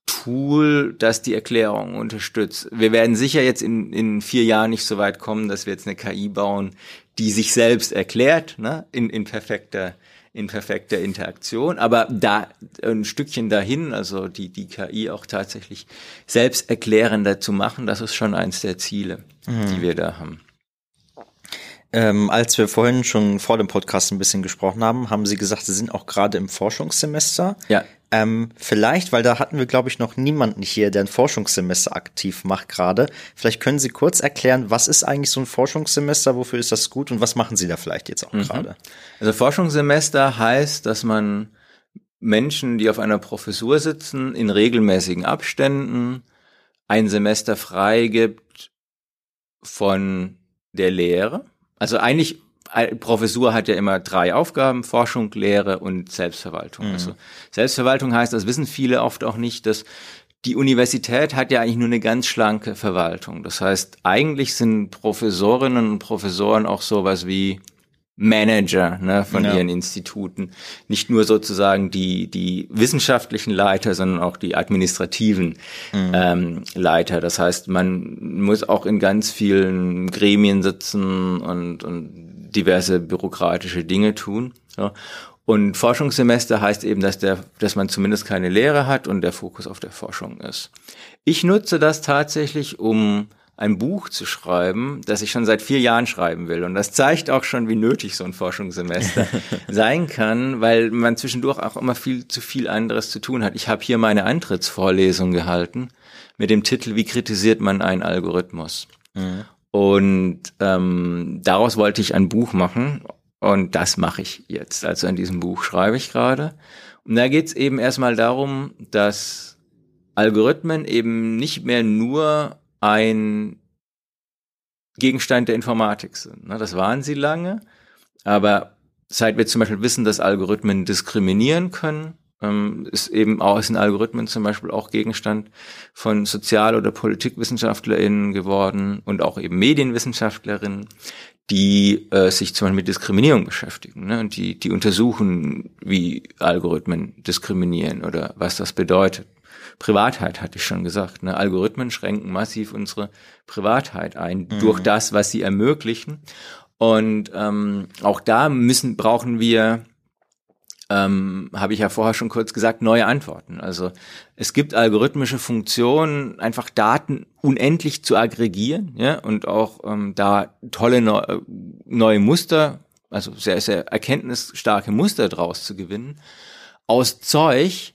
Tool, das die Erklärung unterstützt. Wir werden sicher jetzt in, in vier Jahren nicht so weit kommen, dass wir jetzt eine KI bauen, die sich selbst erklärt, ne, in, in perfekter in perfekter Interaktion, aber da ein Stückchen dahin, also die, die KI auch tatsächlich selbst erklärender zu machen, das ist schon eins der Ziele, mhm. die wir da haben. Ähm, als wir vorhin schon vor dem Podcast ein bisschen gesprochen haben, haben Sie gesagt, Sie sind auch gerade im Forschungssemester. Ja. Ähm, vielleicht, weil da hatten wir, glaube ich, noch niemanden hier, der ein Forschungssemester aktiv macht gerade. Vielleicht können Sie kurz erklären, was ist eigentlich so ein Forschungssemester, wofür ist das gut und was machen Sie da vielleicht jetzt auch mhm. gerade? Also Forschungssemester heißt, dass man Menschen, die auf einer Professur sitzen, in regelmäßigen Abständen ein Semester freigibt von der Lehre also eigentlich, Professur hat ja immer drei Aufgaben, Forschung, Lehre und Selbstverwaltung. Mhm. Also Selbstverwaltung heißt, das wissen viele oft auch nicht, dass die Universität hat ja eigentlich nur eine ganz schlanke Verwaltung. Das heißt, eigentlich sind Professorinnen und Professoren auch sowas wie Manager ne, von ja. ihren Instituten. Nicht nur sozusagen die, die wissenschaftlichen Leiter, sondern auch die administrativen mhm. ähm, Leiter. Das heißt, man muss auch in ganz vielen Gremien sitzen und, und diverse bürokratische Dinge tun. So. Und Forschungssemester heißt eben, dass, der, dass man zumindest keine Lehre hat und der Fokus auf der Forschung ist. Ich nutze das tatsächlich, um ein Buch zu schreiben, das ich schon seit vier Jahren schreiben will. Und das zeigt auch schon, wie nötig so ein Forschungssemester sein kann, weil man zwischendurch auch immer viel zu viel anderes zu tun hat. Ich habe hier meine Antrittsvorlesung gehalten mit dem Titel Wie kritisiert man einen Algorithmus? Mhm. Und ähm, daraus wollte ich ein Buch machen und das mache ich jetzt. Also in diesem Buch schreibe ich gerade. Und da geht es eben erstmal darum, dass Algorithmen eben nicht mehr nur ein Gegenstand der Informatik sind. Ne? Das waren sie lange, aber seit wir zum Beispiel wissen, dass Algorithmen diskriminieren können, ähm, ist eben auch sind Algorithmen zum Beispiel auch Gegenstand von Sozial- oder PolitikwissenschaftlerInnen geworden und auch eben Medienwissenschaftlerinnen, die äh, sich zum Beispiel mit Diskriminierung beschäftigen ne? und die, die untersuchen, wie Algorithmen diskriminieren oder was das bedeutet. Privatheit, hatte ich schon gesagt. Ne? Algorithmen schränken massiv unsere Privatheit ein mhm. durch das, was sie ermöglichen. Und ähm, auch da müssen brauchen wir ähm, habe ich ja vorher schon kurz gesagt, neue Antworten. Also es gibt algorithmische Funktionen, einfach Daten unendlich zu aggregieren, ja, und auch ähm, da tolle neu, neue Muster, also sehr, sehr erkenntnisstarke Muster draus zu gewinnen, aus Zeug,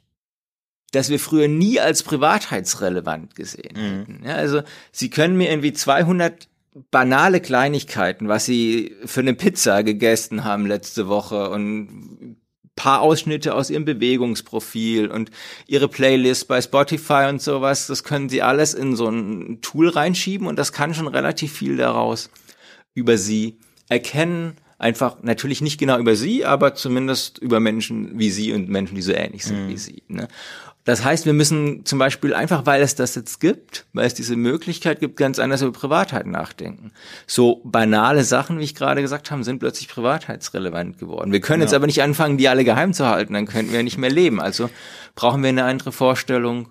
das wir früher nie als privatheitsrelevant gesehen mhm. hätten. Ja, also Sie können mir irgendwie 200 banale Kleinigkeiten, was sie für eine Pizza gegessen haben letzte Woche und paar Ausschnitte aus ihrem Bewegungsprofil und ihre Playlist bei Spotify und sowas, das können sie alles in so ein Tool reinschieben und das kann schon relativ viel daraus über sie erkennen. Einfach natürlich nicht genau über sie, aber zumindest über Menschen wie sie und Menschen, die so ähnlich sind mhm. wie sie. Ne? Das heißt, wir müssen zum Beispiel einfach, weil es das jetzt gibt, weil es diese Möglichkeit gibt, ganz anders über Privatheit nachdenken. So banale Sachen, wie ich gerade gesagt habe, sind plötzlich privatheitsrelevant geworden. Wir können ja. jetzt aber nicht anfangen, die alle geheim zu halten, dann könnten wir nicht mehr leben. Also brauchen wir eine andere Vorstellung,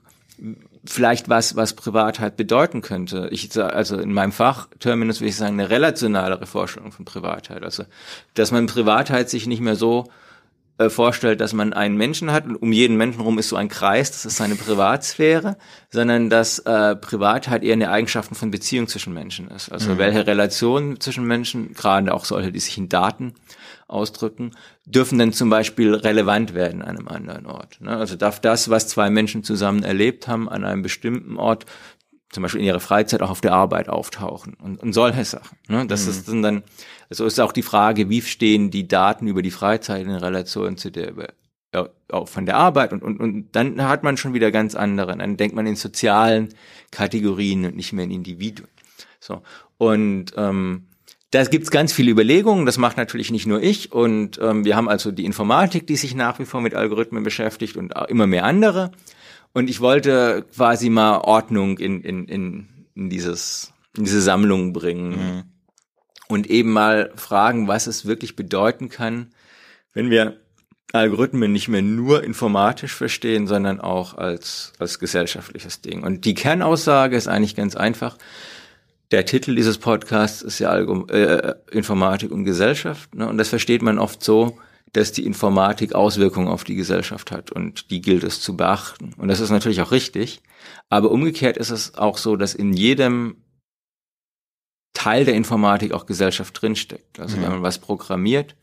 vielleicht was, was Privatheit bedeuten könnte. Ich also in meinem Fachterminus würde ich sagen, eine relationalere Vorstellung von Privatheit. Also, dass man Privatheit sich nicht mehr so äh, vorstellt, dass man einen Menschen hat und um jeden Menschen rum ist so ein Kreis, das ist seine Privatsphäre, sondern dass äh, Privatheit eher eine Eigenschaft von Beziehung zwischen Menschen ist. Also mhm. welche Relationen zwischen Menschen, gerade auch solche, die sich in Daten ausdrücken, dürfen dann zum Beispiel relevant werden an einem anderen Ort. Ne? Also darf das, was zwei Menschen zusammen erlebt haben, an einem bestimmten Ort zum Beispiel in ihrer Freizeit auch auf der Arbeit auftauchen und, und solche Sachen. Ne? Das mhm. ist dann, also ist auch die Frage, wie stehen die Daten über die Freizeit in Relation zu der ja, auch von der Arbeit und, und, und dann hat man schon wieder ganz andere. Dann denkt man in sozialen Kategorien und nicht mehr in Individuen. So und ähm, da gibt's ganz viele Überlegungen, das macht natürlich nicht nur ich und ähm, wir haben also die Informatik, die sich nach wie vor mit Algorithmen beschäftigt und immer mehr andere. Und ich wollte quasi mal Ordnung in, in, in, in, dieses, in diese Sammlung bringen. Mhm. Und eben mal fragen, was es wirklich bedeuten kann, wenn wir Algorithmen nicht mehr nur informatisch verstehen, sondern auch als, als gesellschaftliches Ding. Und die Kernaussage ist eigentlich ganz einfach. Der Titel dieses Podcasts ist ja Algo äh, Informatik und Gesellschaft. Ne? Und das versteht man oft so, dass die Informatik Auswirkungen auf die Gesellschaft hat und die gilt es zu beachten. Und das ist natürlich auch richtig. Aber umgekehrt ist es auch so, dass in jedem Teil der Informatik auch Gesellschaft drinsteckt. Also mhm. wenn man was programmiert,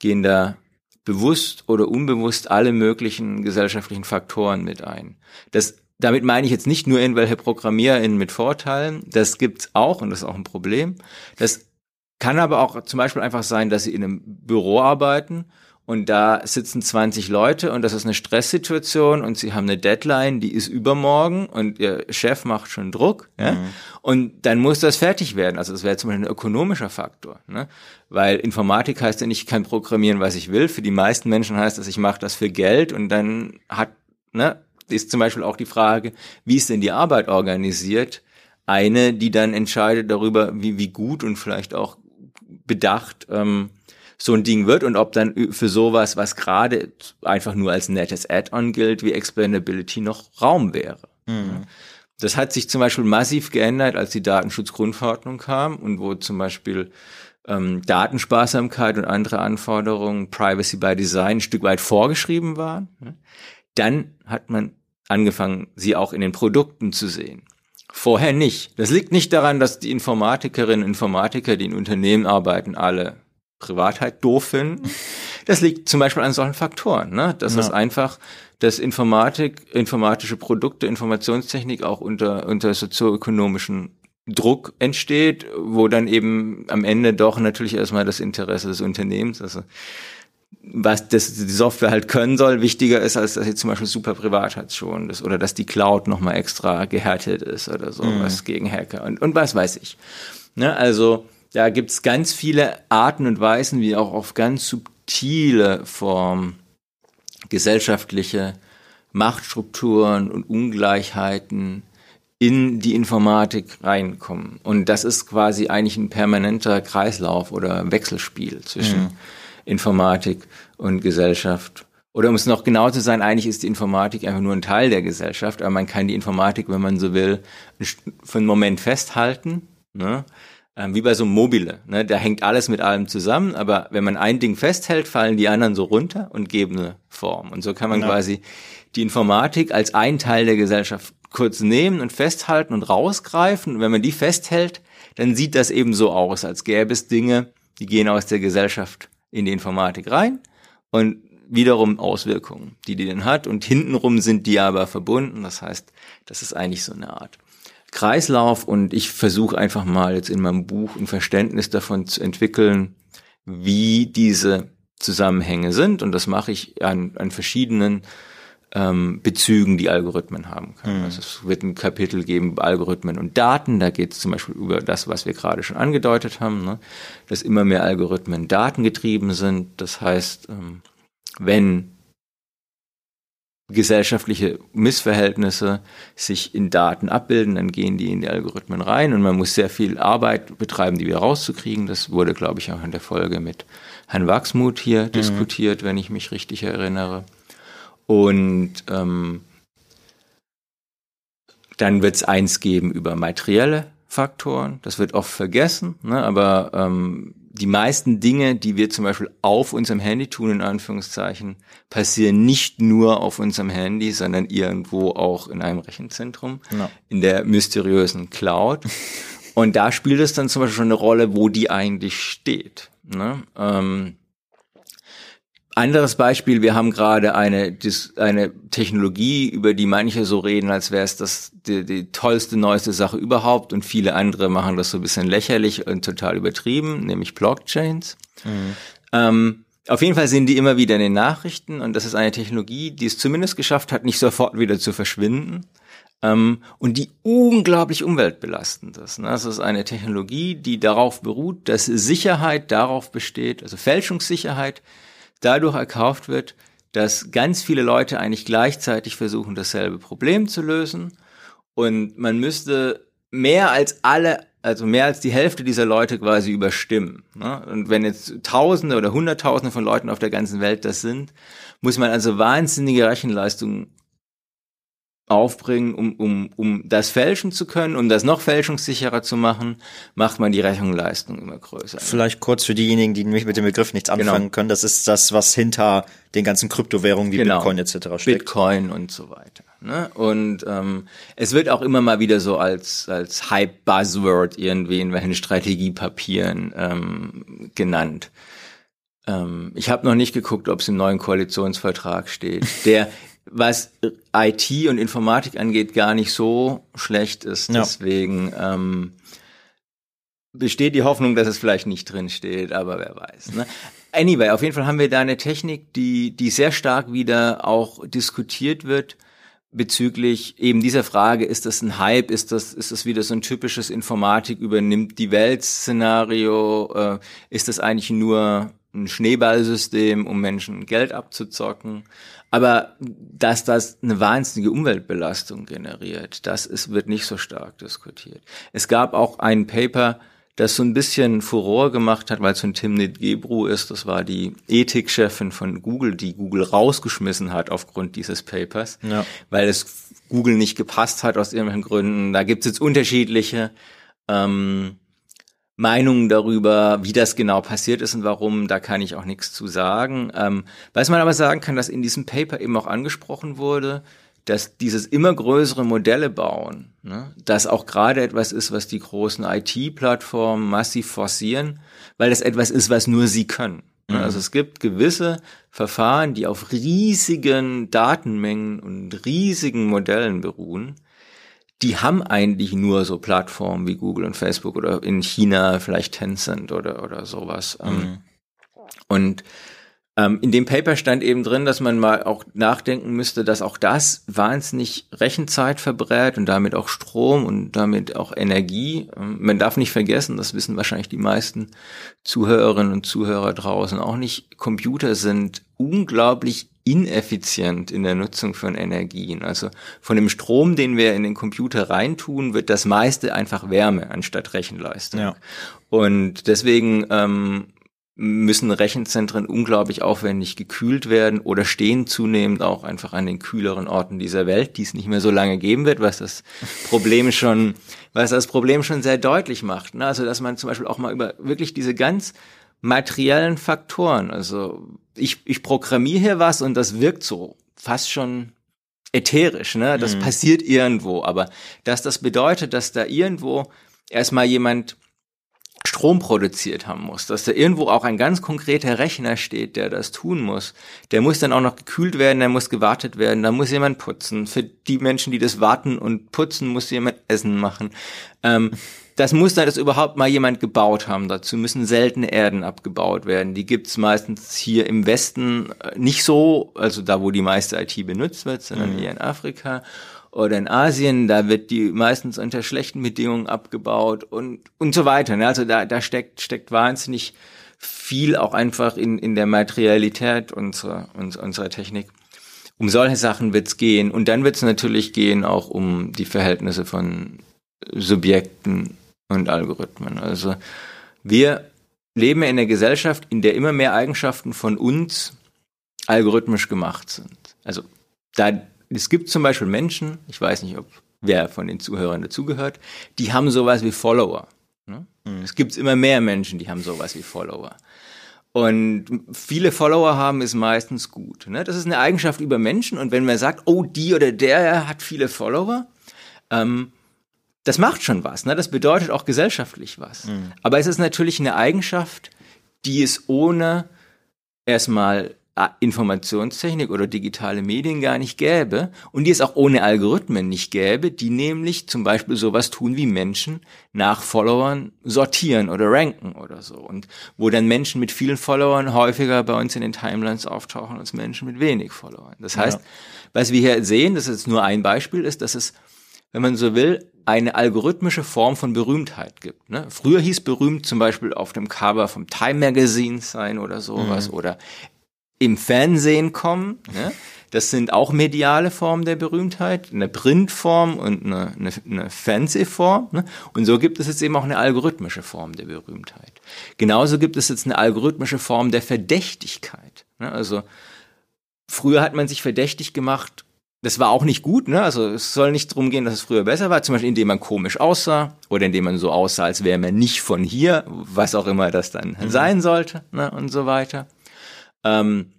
gehen da bewusst oder unbewusst alle möglichen gesellschaftlichen Faktoren mit ein. Das, damit meine ich jetzt nicht nur irgendwelche ProgrammierInnen mit Vorteilen, das gibt's auch und das ist auch ein Problem. Das kann aber auch zum Beispiel einfach sein, dass sie in einem Büro arbeiten und da sitzen 20 Leute und das ist eine Stresssituation und sie haben eine Deadline, die ist übermorgen und ihr Chef macht schon Druck. Ja? Mhm. Und dann muss das fertig werden. Also das wäre zum Beispiel ein ökonomischer Faktor. Ne? Weil Informatik heißt ja nicht, ich kann programmieren, was ich will. Für die meisten Menschen heißt das, ich mache das für Geld und dann hat, ne, ist zum Beispiel auch die Frage, wie ist denn die Arbeit organisiert? Eine, die dann entscheidet darüber, wie, wie gut und vielleicht auch bedacht ähm, so ein Ding wird und ob dann für sowas, was gerade einfach nur als nettes Add-on gilt, wie Explainability noch Raum wäre. Mhm. Das hat sich zum Beispiel massiv geändert, als die Datenschutzgrundverordnung kam und wo zum Beispiel ähm, Datensparsamkeit und andere Anforderungen, Privacy by Design, ein Stück weit vorgeschrieben waren. Dann hat man angefangen, sie auch in den Produkten zu sehen. Vorher nicht. Das liegt nicht daran, dass die Informatikerinnen und Informatiker, die in Unternehmen arbeiten, alle Privatheit doof finden. Das liegt zum Beispiel an solchen Faktoren. Ne? Das ja. ist einfach, dass Informatik, informatische Produkte, Informationstechnik auch unter, unter sozioökonomischen Druck entsteht, wo dann eben am Ende doch natürlich erstmal das Interesse des Unternehmens, also was das, die Software halt können soll, wichtiger ist, als dass sie zum Beispiel super privatheitsschonend ist oder dass die Cloud nochmal extra gehärtet ist oder so, mhm. was gegen Hacker und, und was weiß ich. Ne? Also da gibt's ganz viele Arten und Weisen, wie auch auf ganz subtile Form gesellschaftliche Machtstrukturen und Ungleichheiten in die Informatik reinkommen. Und das ist quasi eigentlich ein permanenter Kreislauf oder Wechselspiel zwischen mhm Informatik und Gesellschaft. Oder um es noch genau zu sein, eigentlich ist die Informatik einfach nur ein Teil der Gesellschaft, aber man kann die Informatik, wenn man so will, für einen Moment festhalten. Ne? Ähm, wie bei so einem Mobile. Ne? Da hängt alles mit allem zusammen, aber wenn man ein Ding festhält, fallen die anderen so runter und geben eine Form. Und so kann man ja. quasi die Informatik als ein Teil der Gesellschaft kurz nehmen und festhalten und rausgreifen. Und wenn man die festhält, dann sieht das eben so aus, als gäbe es Dinge, die gehen aus der Gesellschaft in die Informatik rein und wiederum Auswirkungen, die die dann hat. Und hintenrum sind die aber verbunden. Das heißt, das ist eigentlich so eine Art Kreislauf. Und ich versuche einfach mal jetzt in meinem Buch ein Verständnis davon zu entwickeln, wie diese Zusammenhänge sind. Und das mache ich an, an verschiedenen ähm, Bezügen, die Algorithmen haben können. Mhm. Also es wird ein Kapitel geben, Algorithmen und Daten, da geht es zum Beispiel über das, was wir gerade schon angedeutet haben, ne? dass immer mehr Algorithmen datengetrieben sind. Das heißt, ähm, wenn gesellschaftliche Missverhältnisse sich in Daten abbilden, dann gehen die in die Algorithmen rein und man muss sehr viel Arbeit betreiben, die wieder rauszukriegen. Das wurde, glaube ich, auch in der Folge mit Herrn Wachsmuth hier mhm. diskutiert, wenn ich mich richtig erinnere. Und ähm, dann wird es eins geben über materielle Faktoren. Das wird oft vergessen, ne? aber ähm, die meisten Dinge, die wir zum Beispiel auf unserem Handy tun, in Anführungszeichen, passieren nicht nur auf unserem Handy, sondern irgendwo auch in einem Rechenzentrum, no. in der mysteriösen Cloud. Und da spielt es dann zum Beispiel schon eine Rolle, wo die eigentlich steht. Ne? Ähm, anderes Beispiel, wir haben gerade eine, eine Technologie, über die manche so reden, als wäre es das die, die tollste, neueste Sache überhaupt und viele andere machen das so ein bisschen lächerlich und total übertrieben, nämlich Blockchains. Mhm. Ähm, auf jeden Fall sind die immer wieder in den Nachrichten und das ist eine Technologie, die es zumindest geschafft hat, nicht sofort wieder zu verschwinden ähm, und die unglaublich umweltbelastend ist. Ne? Das ist eine Technologie, die darauf beruht, dass Sicherheit darauf besteht, also Fälschungssicherheit dadurch erkauft wird, dass ganz viele Leute eigentlich gleichzeitig versuchen, dasselbe Problem zu lösen. Und man müsste mehr als alle, also mehr als die Hälfte dieser Leute quasi überstimmen. Ne? Und wenn jetzt Tausende oder Hunderttausende von Leuten auf der ganzen Welt das sind, muss man also wahnsinnige Rechenleistungen aufbringen, um, um, um das fälschen zu können, um das noch fälschungssicherer zu machen, macht man die Rechenleistung immer größer. Vielleicht kurz für diejenigen, die nämlich mit dem Begriff nichts genau. anfangen genau. können, das ist das, was hinter den ganzen Kryptowährungen wie genau. Bitcoin etc. steckt. Bitcoin und so weiter. Ne? Und ähm, es wird auch immer mal wieder so als, als Hype-Buzzword irgendwie in welchen Strategiepapieren ähm, genannt. Ähm, ich habe noch nicht geguckt, ob es im neuen Koalitionsvertrag steht. Der was IT und Informatik angeht, gar nicht so schlecht ist. Ja. Deswegen ähm, besteht die Hoffnung, dass es vielleicht nicht drin steht, aber wer weiß. Ne? Anyway, auf jeden Fall haben wir da eine Technik, die, die sehr stark wieder auch diskutiert wird bezüglich eben dieser Frage, ist das ein Hype, ist das, ist das wieder so ein typisches Informatik übernimmt die Welt-Szenario, äh, ist das eigentlich nur ein Schneeballsystem, um Menschen Geld abzuzocken? Aber dass das eine wahnsinnige Umweltbelastung generiert, das ist, wird nicht so stark diskutiert. Es gab auch ein Paper, das so ein bisschen Furore gemacht hat, weil es von Timnit Gebru ist. Das war die Ethikchefin von Google, die Google rausgeschmissen hat aufgrund dieses Papers, ja. weil es Google nicht gepasst hat aus irgendwelchen Gründen. Da gibt es jetzt unterschiedliche ähm, Meinungen darüber, wie das genau passiert ist und warum, da kann ich auch nichts zu sagen. Ähm, was man aber sagen kann, dass in diesem Paper eben auch angesprochen wurde, dass dieses immer größere Modelle bauen, ne, das auch gerade etwas ist, was die großen IT-Plattformen massiv forcieren, weil das etwas ist, was nur sie können. Ne? Mhm. Also es gibt gewisse Verfahren, die auf riesigen Datenmengen und riesigen Modellen beruhen, die haben eigentlich nur so Plattformen wie Google und Facebook oder in China vielleicht Tencent oder, oder sowas. Ähm, mhm. Und ähm, in dem Paper stand eben drin, dass man mal auch nachdenken müsste, dass auch das wahnsinnig Rechenzeit verbrät und damit auch Strom und damit auch Energie. Ähm, man darf nicht vergessen, das wissen wahrscheinlich die meisten Zuhörerinnen und Zuhörer draußen auch nicht, Computer sind unglaublich ineffizient in der Nutzung von Energien. Also von dem Strom, den wir in den Computer reintun, wird das meiste einfach Wärme anstatt Rechenleistung. Ja. Und deswegen ähm, müssen Rechenzentren unglaublich aufwendig gekühlt werden oder stehen zunehmend auch einfach an den kühleren Orten dieser Welt, die es nicht mehr so lange geben wird, was das Problem schon, was das Problem schon sehr deutlich macht. Ne? Also dass man zum Beispiel auch mal über wirklich diese ganz materiellen Faktoren. Also ich, ich programmiere hier was und das wirkt so fast schon ätherisch, ne? Das mhm. passiert irgendwo, aber dass das bedeutet, dass da irgendwo erstmal jemand Strom produziert haben muss, dass da irgendwo auch ein ganz konkreter Rechner steht, der das tun muss. Der muss dann auch noch gekühlt werden, der muss gewartet werden, da muss jemand putzen. Für die Menschen, die das warten und putzen, muss jemand Essen machen. Ähm, das muss dann das überhaupt mal jemand gebaut haben. Dazu müssen seltene Erden abgebaut werden. Die gibt's meistens hier im Westen äh, nicht so, also da, wo die meiste IT benutzt wird, sondern mhm. eher in Afrika oder in Asien, da wird die meistens unter schlechten Bedingungen abgebaut und, und so weiter. Ne? Also da, da steckt, steckt wahnsinnig viel auch einfach in, in der Materialität unserer, unserer Technik. Um solche Sachen wird's gehen. Und dann wird's natürlich gehen auch um die Verhältnisse von Subjekten und Algorithmen. Also wir leben in einer Gesellschaft, in der immer mehr Eigenschaften von uns algorithmisch gemacht sind. Also da es gibt zum Beispiel Menschen, ich weiß nicht, ob wer von den Zuhörern dazugehört, die haben sowas wie Follower. Ne? Mhm. Es gibt immer mehr Menschen, die haben sowas wie Follower. Und viele Follower haben ist meistens gut. Ne? Das ist eine Eigenschaft über Menschen. Und wenn man sagt, oh, die oder der hat viele Follower, ähm, das macht schon was. Ne? Das bedeutet auch gesellschaftlich was. Mhm. Aber es ist natürlich eine Eigenschaft, die es ohne erstmal Informationstechnik oder digitale Medien gar nicht gäbe und die es auch ohne Algorithmen nicht gäbe, die nämlich zum Beispiel sowas tun wie Menschen nach Followern sortieren oder ranken oder so und wo dann Menschen mit vielen Followern häufiger bei uns in den Timelines auftauchen als Menschen mit wenig Followern. Das heißt, ja. was wir hier sehen, das ist nur ein Beispiel, ist, dass es, wenn man so will, eine algorithmische Form von Berühmtheit gibt. Ne? Früher hieß berühmt zum Beispiel auf dem Cover vom Time Magazine sein oder sowas mhm. oder im Fernsehen kommen. Ne? Das sind auch mediale Formen der Berühmtheit, eine Printform und eine, eine, eine Fernsehform. Ne? Und so gibt es jetzt eben auch eine algorithmische Form der Berühmtheit. Genauso gibt es jetzt eine algorithmische Form der Verdächtigkeit. Ne? Also früher hat man sich verdächtig gemacht, das war auch nicht gut, ne? Also es soll nicht darum gehen, dass es früher besser war, zum Beispiel indem man komisch aussah oder indem man so aussah, als wäre man nicht von hier, was auch immer das dann mhm. sein sollte, ne? Und so weiter ähm,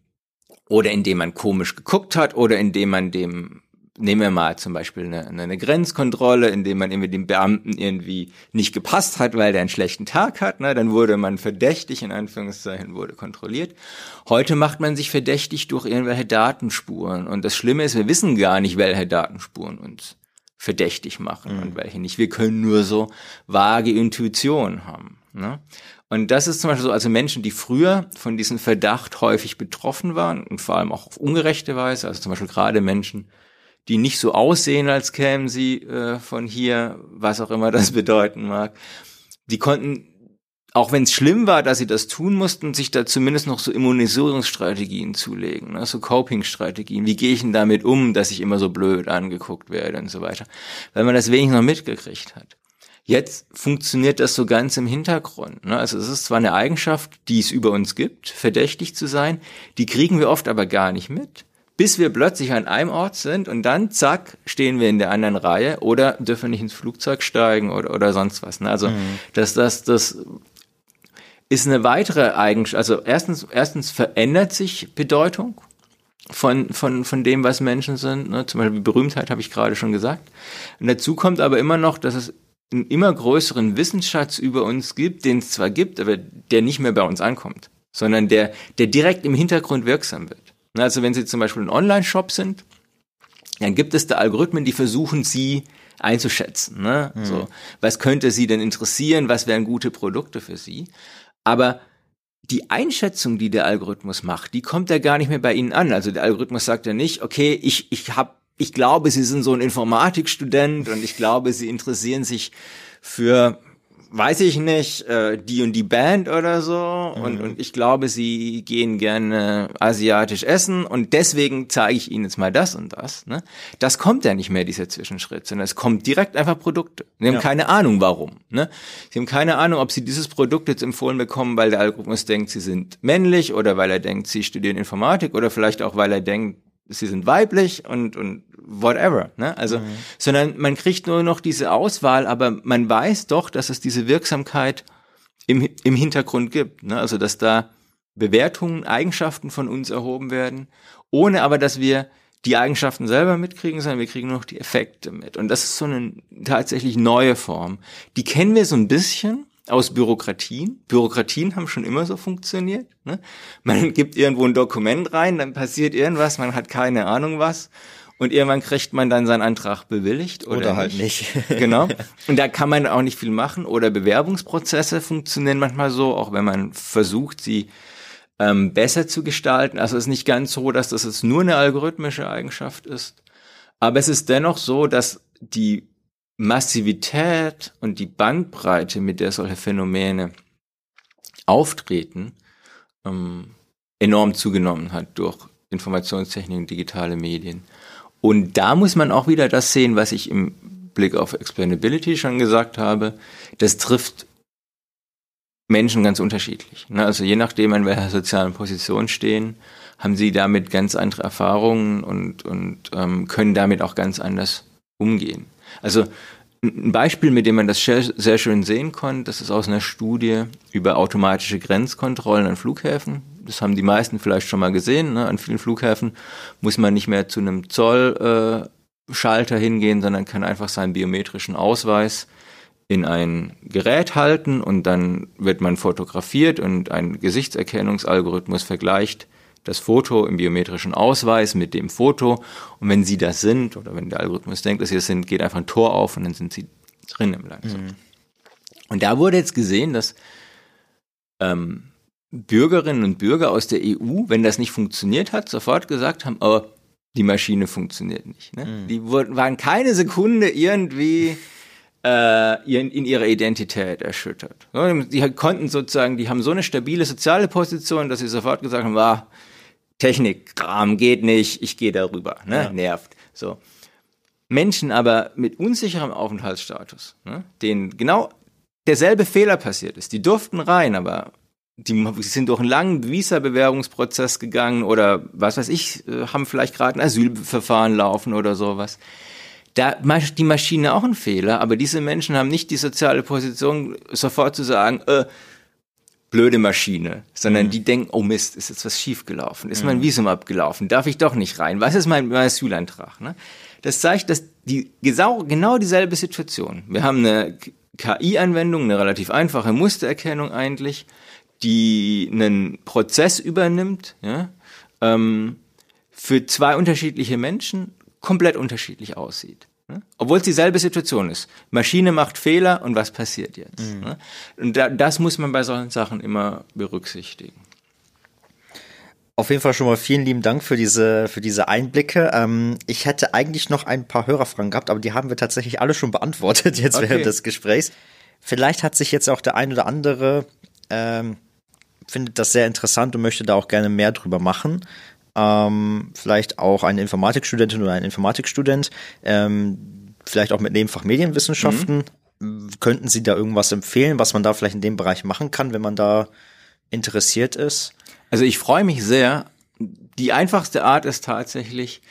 oder indem man komisch geguckt hat oder indem man dem nehmen wir mal zum Beispiel eine, eine Grenzkontrolle, indem man irgendwie dem Beamten irgendwie nicht gepasst hat, weil der einen schlechten Tag hat, ne, dann wurde man verdächtig, in Anführungszeichen, wurde kontrolliert. Heute macht man sich verdächtig durch irgendwelche Datenspuren. Und das Schlimme ist, wir wissen gar nicht, welche Datenspuren uns verdächtig machen mhm. und welche nicht. Wir können nur so vage Intuitionen haben. Ne? Und das ist zum Beispiel so, also Menschen, die früher von diesem Verdacht häufig betroffen waren und vor allem auch auf ungerechte Weise, also zum Beispiel gerade Menschen, die nicht so aussehen, als kämen sie äh, von hier, was auch immer das bedeuten mag, die konnten, auch wenn es schlimm war, dass sie das tun mussten, sich da zumindest noch so Immunisierungsstrategien zulegen, ne? so Coping-Strategien. Wie gehe ich denn damit um, dass ich immer so blöd angeguckt werde und so weiter, weil man das wenig noch mitgekriegt hat. Jetzt funktioniert das so ganz im Hintergrund. Ne? Also es ist zwar eine Eigenschaft, die es über uns gibt, verdächtig zu sein, die kriegen wir oft aber gar nicht mit, bis wir plötzlich an einem Ort sind und dann, zack, stehen wir in der anderen Reihe oder dürfen nicht ins Flugzeug steigen oder, oder sonst was. Ne? Also mhm. das, das, das ist eine weitere Eigenschaft. Also erstens, erstens verändert sich Bedeutung von, von, von dem, was Menschen sind. Ne? Zum Beispiel Berühmtheit habe ich gerade schon gesagt. Und dazu kommt aber immer noch, dass es einen immer größeren Wissensschatz über uns gibt, den es zwar gibt, aber der nicht mehr bei uns ankommt, sondern der, der direkt im Hintergrund wirksam wird. Also wenn Sie zum Beispiel ein Online-Shop sind, dann gibt es da Algorithmen, die versuchen, Sie einzuschätzen. Ne? Mhm. So, was könnte Sie denn interessieren? Was wären gute Produkte für Sie? Aber die Einschätzung, die der Algorithmus macht, die kommt ja gar nicht mehr bei Ihnen an. Also der Algorithmus sagt ja nicht, okay, ich, ich habe ich glaube, Sie sind so ein Informatikstudent und ich glaube, Sie interessieren sich für, weiß ich nicht, äh, die und die Band oder so. Mhm. Und, und ich glaube, Sie gehen gerne asiatisch essen und deswegen zeige ich Ihnen jetzt mal das und das. Ne? Das kommt ja nicht mehr, dieser Zwischenschritt, sondern es kommt direkt einfach Produkte. Sie haben ja. keine Ahnung, warum. Ne? Sie haben keine Ahnung, ob Sie dieses Produkt jetzt empfohlen bekommen, weil der Algorithmus denkt, Sie sind männlich oder weil er denkt, Sie studieren Informatik oder vielleicht auch, weil er denkt, sie sind weiblich und, und whatever. Ne? Also, mhm. sondern man kriegt nur noch diese Auswahl, aber man weiß doch, dass es diese Wirksamkeit im, im Hintergrund gibt. Ne? Also, dass da Bewertungen, Eigenschaften von uns erhoben werden, ohne aber, dass wir die Eigenschaften selber mitkriegen, sondern wir kriegen noch die Effekte mit. Und das ist so eine tatsächlich neue Form. Die kennen wir so ein bisschen aus Bürokratien. Bürokratien haben schon immer so funktioniert. Ne? Man gibt irgendwo ein Dokument rein, dann passiert irgendwas, man hat keine Ahnung was. Und irgendwann kriegt man dann seinen Antrag bewilligt oder, Oder halt nicht. genau. Und da kann man auch nicht viel machen. Oder Bewerbungsprozesse funktionieren manchmal so, auch wenn man versucht, sie ähm, besser zu gestalten. Also es ist nicht ganz so, dass das jetzt nur eine algorithmische Eigenschaft ist. Aber es ist dennoch so, dass die Massivität und die Bandbreite, mit der solche Phänomene auftreten, ähm, enorm zugenommen hat durch Informationstechnik und digitale Medien. Und da muss man auch wieder das sehen, was ich im Blick auf Explainability schon gesagt habe. Das trifft Menschen ganz unterschiedlich. Ne? Also je nachdem, in welcher sozialen Position stehen, haben sie damit ganz andere Erfahrungen und, und ähm, können damit auch ganz anders umgehen. Also ein Beispiel, mit dem man das sehr schön sehen konnte, das ist aus einer Studie über automatische Grenzkontrollen an Flughäfen. Das haben die meisten vielleicht schon mal gesehen. Ne? An vielen Flughäfen muss man nicht mehr zu einem Zollschalter äh, hingehen, sondern kann einfach seinen biometrischen Ausweis in ein Gerät halten und dann wird man fotografiert und ein Gesichtserkennungsalgorithmus vergleicht das Foto im biometrischen Ausweis mit dem Foto. Und wenn Sie das sind, oder wenn der Algorithmus denkt, dass Sie das sind, geht einfach ein Tor auf und dann sind Sie drin im Land. Mhm. Und da wurde jetzt gesehen, dass ähm, Bürgerinnen und Bürger aus der EU, wenn das nicht funktioniert hat, sofort gesagt haben, oh, die Maschine funktioniert nicht. Ne? Mhm. Die wurden, waren keine Sekunde irgendwie äh, in, in ihrer Identität erschüttert. Die konnten sozusagen, die haben so eine stabile soziale Position, dass sie sofort gesagt haben, ah, Technikkram geht nicht, ich gehe darüber, ne? Ja. nervt. So. Menschen aber mit unsicherem Aufenthaltsstatus, ne? denen genau derselbe Fehler passiert ist, die durften rein, aber die sind durch einen langen Visa-Bewerbungsprozess gegangen oder was weiß ich, äh, haben vielleicht gerade ein Asylverfahren laufen oder sowas. Da macht die Maschine auch einen Fehler, aber diese Menschen haben nicht die soziale Position, sofort zu sagen, äh, blöde Maschine, sondern mhm. die denken, oh Mist, ist jetzt was schiefgelaufen, ist mhm. mein Visum abgelaufen, darf ich doch nicht rein, was ist mein, mein Asylantrag? Ne? Das zeigt, dass die genau dieselbe Situation. Wir haben eine KI-Anwendung, eine relativ einfache Mustererkennung eigentlich, die einen Prozess übernimmt, ja, ähm, für zwei unterschiedliche Menschen komplett unterschiedlich aussieht. Ne? Obwohl es dieselbe Situation ist. Maschine macht Fehler und was passiert jetzt? Mhm. Ne? Und da, das muss man bei solchen Sachen immer berücksichtigen. Auf jeden Fall schon mal vielen lieben Dank für diese, für diese Einblicke. Ähm, ich hätte eigentlich noch ein paar Hörerfragen gehabt, aber die haben wir tatsächlich alle schon beantwortet jetzt okay. während des Gesprächs. Vielleicht hat sich jetzt auch der ein oder andere ähm, findet das sehr interessant und möchte da auch gerne mehr drüber machen ähm, vielleicht auch eine Informatikstudentin oder ein Informatikstudent, ähm, vielleicht auch mit Nebenfach Medienwissenschaften. Mhm. Könnten Sie da irgendwas empfehlen, was man da vielleicht in dem Bereich machen kann, wenn man da interessiert ist? Also ich freue mich sehr. Die einfachste Art ist tatsächlich,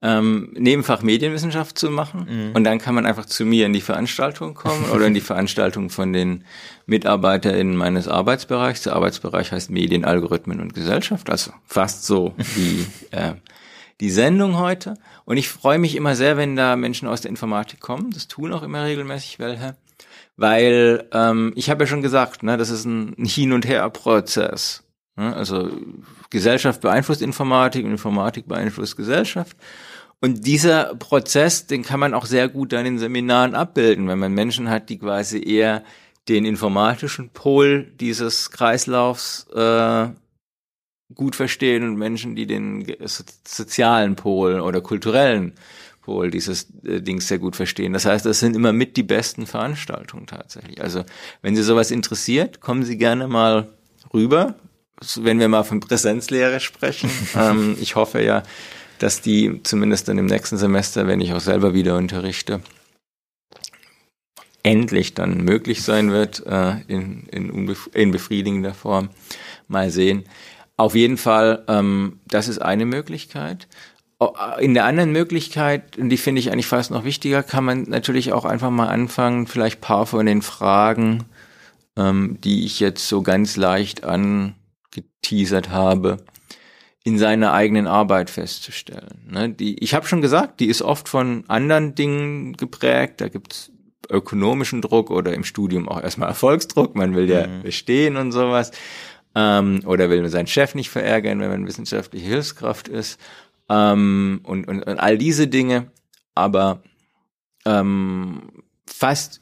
ähm, Nebenfach Medienwissenschaft zu machen. Mhm. Und dann kann man einfach zu mir in die Veranstaltung kommen oder in die Veranstaltung von den MitarbeiterInnen meines Arbeitsbereichs. Der Arbeitsbereich heißt Medien, Algorithmen und Gesellschaft, also fast so wie äh, die Sendung heute. Und ich freue mich immer sehr, wenn da Menschen aus der Informatik kommen. Das tun auch immer regelmäßig welche. Weil ähm, ich habe ja schon gesagt, ne, das ist ein Hin- und Her-Prozess. Ne? Also Gesellschaft beeinflusst Informatik und Informatik beeinflusst Gesellschaft. Und dieser Prozess, den kann man auch sehr gut dann in Seminaren abbilden, wenn man Menschen hat, die quasi eher den informatischen Pol dieses Kreislaufs äh, gut verstehen und Menschen, die den sozialen Pol oder kulturellen Pol dieses äh, Dings sehr gut verstehen. Das heißt, das sind immer mit die besten Veranstaltungen tatsächlich. Also wenn Sie sowas interessiert, kommen Sie gerne mal rüber, wenn wir mal von Präsenzlehre sprechen. ähm, ich hoffe ja, dass die zumindest dann im nächsten Semester, wenn ich auch selber wieder unterrichte, endlich dann möglich sein wird, äh, in, in, in befriedigender Form. Mal sehen. Auf jeden Fall, ähm, das ist eine Möglichkeit. In der anderen Möglichkeit, und die finde ich eigentlich fast noch wichtiger, kann man natürlich auch einfach mal anfangen, vielleicht paar von den Fragen, ähm, die ich jetzt so ganz leicht angeteasert habe, in seiner eigenen Arbeit festzustellen. Ne? Die, ich habe schon gesagt, die ist oft von anderen Dingen geprägt. Da gibt's ökonomischen Druck oder im Studium auch erstmal Erfolgsdruck. Man will ja mhm. bestehen und sowas. Ähm, oder will seinen Chef nicht verärgern, wenn man wissenschaftliche Hilfskraft ist. Ähm, und, und, und all diese Dinge. Aber ähm, fast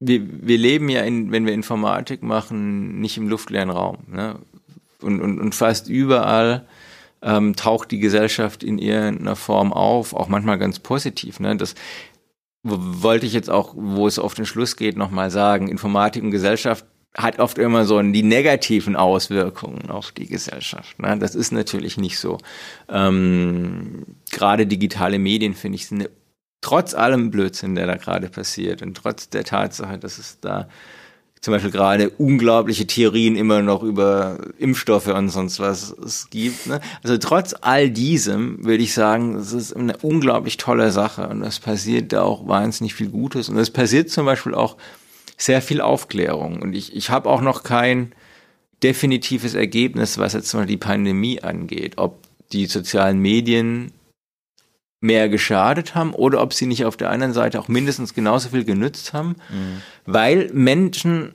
wir, wir leben ja, in, wenn wir Informatik machen, nicht im luftleeren Raum. Ne? Und, und, und fast überall ähm, taucht die Gesellschaft in irgendeiner Form auf, auch manchmal ganz positiv. Ne? Das wollte ich jetzt auch, wo es auf den Schluss geht, nochmal sagen. Informatik und Gesellschaft hat oft immer so die negativen Auswirkungen auf die Gesellschaft. Ne? Das ist natürlich nicht so. Ähm, Gerade digitale Medien finde ich eine trotz allem Blödsinn, der da gerade passiert und trotz der Tatsache, dass es da zum Beispiel gerade unglaubliche Theorien immer noch über Impfstoffe und sonst was es gibt. Ne? Also trotz all diesem würde ich sagen, es ist eine unglaublich tolle Sache und es passiert da auch wahnsinnig viel Gutes und es passiert zum Beispiel auch sehr viel Aufklärung und ich, ich habe auch noch kein definitives Ergebnis, was jetzt mal die Pandemie angeht, ob die sozialen Medien mehr geschadet haben oder ob sie nicht auf der anderen Seite auch mindestens genauso viel genützt haben, mhm. weil Menschen,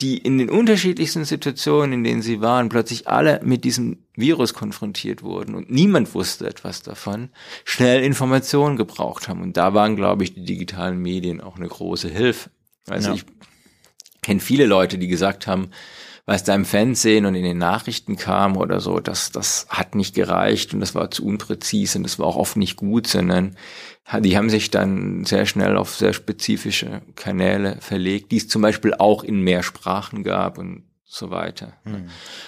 die in den unterschiedlichsten Situationen, in denen sie waren, plötzlich alle mit diesem Virus konfrontiert wurden und niemand wusste etwas davon, schnell Informationen gebraucht haben. Und da waren, glaube ich, die digitalen Medien auch eine große Hilfe. Also ja. ich kenne viele Leute, die gesagt haben, was da im Fernsehen und in den Nachrichten kam oder so, das, das hat nicht gereicht und das war zu unpräzise und das war auch oft nicht gut, sondern die haben sich dann sehr schnell auf sehr spezifische Kanäle verlegt, die es zum Beispiel auch in mehr Sprachen gab und so weiter. Hm.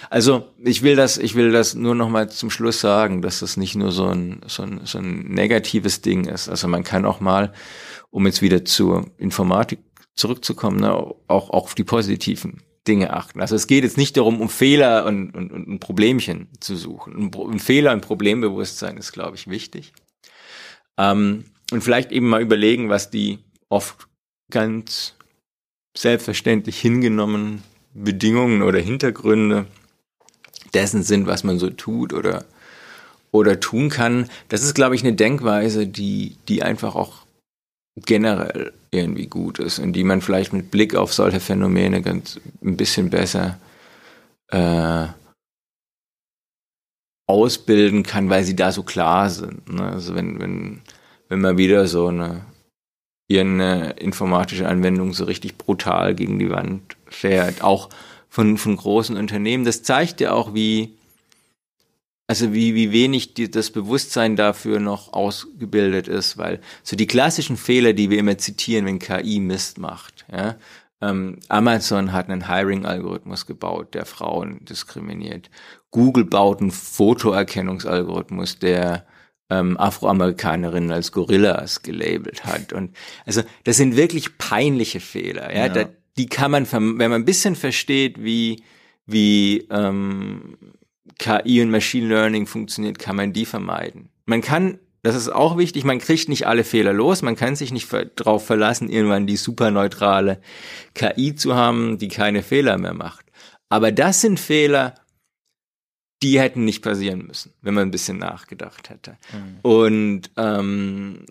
Also ich will das, ich will das nur noch mal zum Schluss sagen, dass das nicht nur so ein, so ein, so ein negatives Ding ist. Also man kann auch mal, um jetzt wieder zur Informatik zurückzukommen, ne, auch, auch auf die positiven Dinge achten. Also es geht jetzt nicht darum, um Fehler und, und, und ein Problemchen zu suchen. Ein, Fehler und Problembewusstsein ist, glaube ich, wichtig. Ähm, und vielleicht eben mal überlegen, was die oft ganz selbstverständlich hingenommenen Bedingungen oder Hintergründe dessen sind, was man so tut oder, oder tun kann. Das ist, glaube ich, eine Denkweise, die, die einfach auch generell irgendwie gut ist und die man vielleicht mit Blick auf solche Phänomene ganz ein bisschen besser äh, ausbilden kann, weil sie da so klar sind. Ne? Also wenn, wenn, wenn man wieder so eine eine informatische Anwendung so richtig brutal gegen die Wand fährt, auch von, von großen Unternehmen, das zeigt ja auch, wie, also wie, wie wenig die, das Bewusstsein dafür noch ausgebildet ist, weil so die klassischen Fehler, die wir immer zitieren, wenn KI Mist macht, ja, ähm, Amazon hat einen Hiring-Algorithmus gebaut, der Frauen diskriminiert. Google baut einen Fotoerkennungsalgorithmus, der ähm, Afroamerikanerinnen als Gorillas gelabelt hat. Und also das sind wirklich peinliche Fehler. Ja, ja. Da, die kann man, wenn man ein bisschen versteht, wie wie ähm, KI und Machine Learning funktioniert, kann man die vermeiden. Man kann, das ist auch wichtig, man kriegt nicht alle Fehler los, man kann sich nicht darauf verlassen, irgendwann die superneutrale KI zu haben, die keine Fehler mehr macht. Aber das sind Fehler, die hätten nicht passieren müssen, wenn man ein bisschen nachgedacht hätte. Mhm. Und ähm,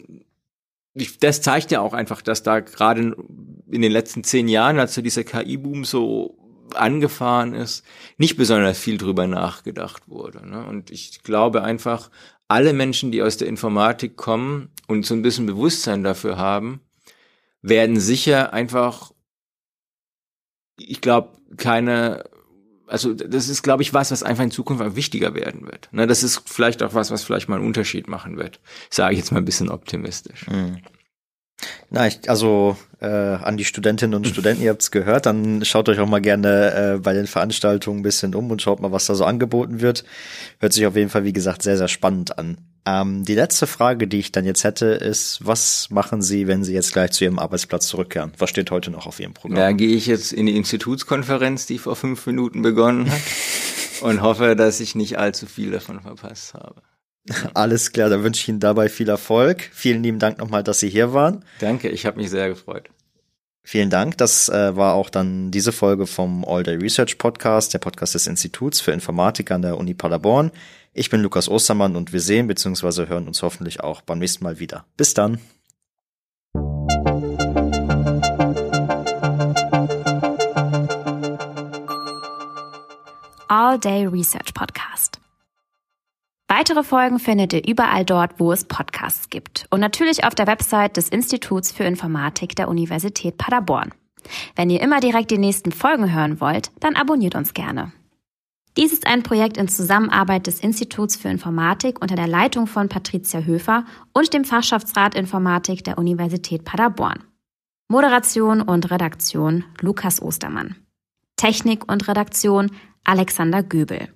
das zeigt ja auch einfach, dass da gerade in den letzten zehn Jahren, als so dieser KI-Boom so angefahren ist, nicht besonders viel drüber nachgedacht wurde. Ne? Und ich glaube einfach, alle Menschen, die aus der Informatik kommen und so ein bisschen Bewusstsein dafür haben, werden sicher einfach, ich glaube, keine, also das ist, glaube ich, was, was einfach in Zukunft wichtiger werden wird. Ne? Das ist vielleicht auch was, was vielleicht mal einen Unterschied machen wird. Sage ich jetzt mal ein bisschen optimistisch. Mhm. Na, ich, also äh, an die Studentinnen und Studenten, ihr habt's gehört, dann schaut euch auch mal gerne äh, bei den Veranstaltungen ein bisschen um und schaut mal, was da so angeboten wird. Hört sich auf jeden Fall, wie gesagt, sehr, sehr spannend an. Ähm, die letzte Frage, die ich dann jetzt hätte, ist, was machen Sie, wenn Sie jetzt gleich zu Ihrem Arbeitsplatz zurückkehren? Was steht heute noch auf Ihrem Programm? Da gehe ich jetzt in die Institutskonferenz, die vor fünf Minuten begonnen hat und hoffe, dass ich nicht allzu viel davon verpasst habe. Alles klar, dann wünsche ich Ihnen dabei viel Erfolg. Vielen lieben Dank nochmal, dass Sie hier waren. Danke, ich habe mich sehr gefreut. Vielen Dank. Das äh, war auch dann diese Folge vom All Day Research Podcast, der Podcast des Instituts für Informatik an der Uni Paderborn. Ich bin Lukas Ostermann und wir sehen bzw. hören uns hoffentlich auch beim nächsten Mal wieder. Bis dann. All Day Research Podcast. Weitere Folgen findet ihr überall dort, wo es Podcasts gibt und natürlich auf der Website des Instituts für Informatik der Universität Paderborn. Wenn ihr immer direkt die nächsten Folgen hören wollt, dann abonniert uns gerne. Dies ist ein Projekt in Zusammenarbeit des Instituts für Informatik unter der Leitung von Patricia Höfer und dem Fachschaftsrat Informatik der Universität Paderborn. Moderation und Redaktion Lukas Ostermann. Technik und Redaktion Alexander Göbel.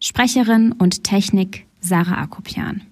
Sprecherin und Technik Sarah Akopian.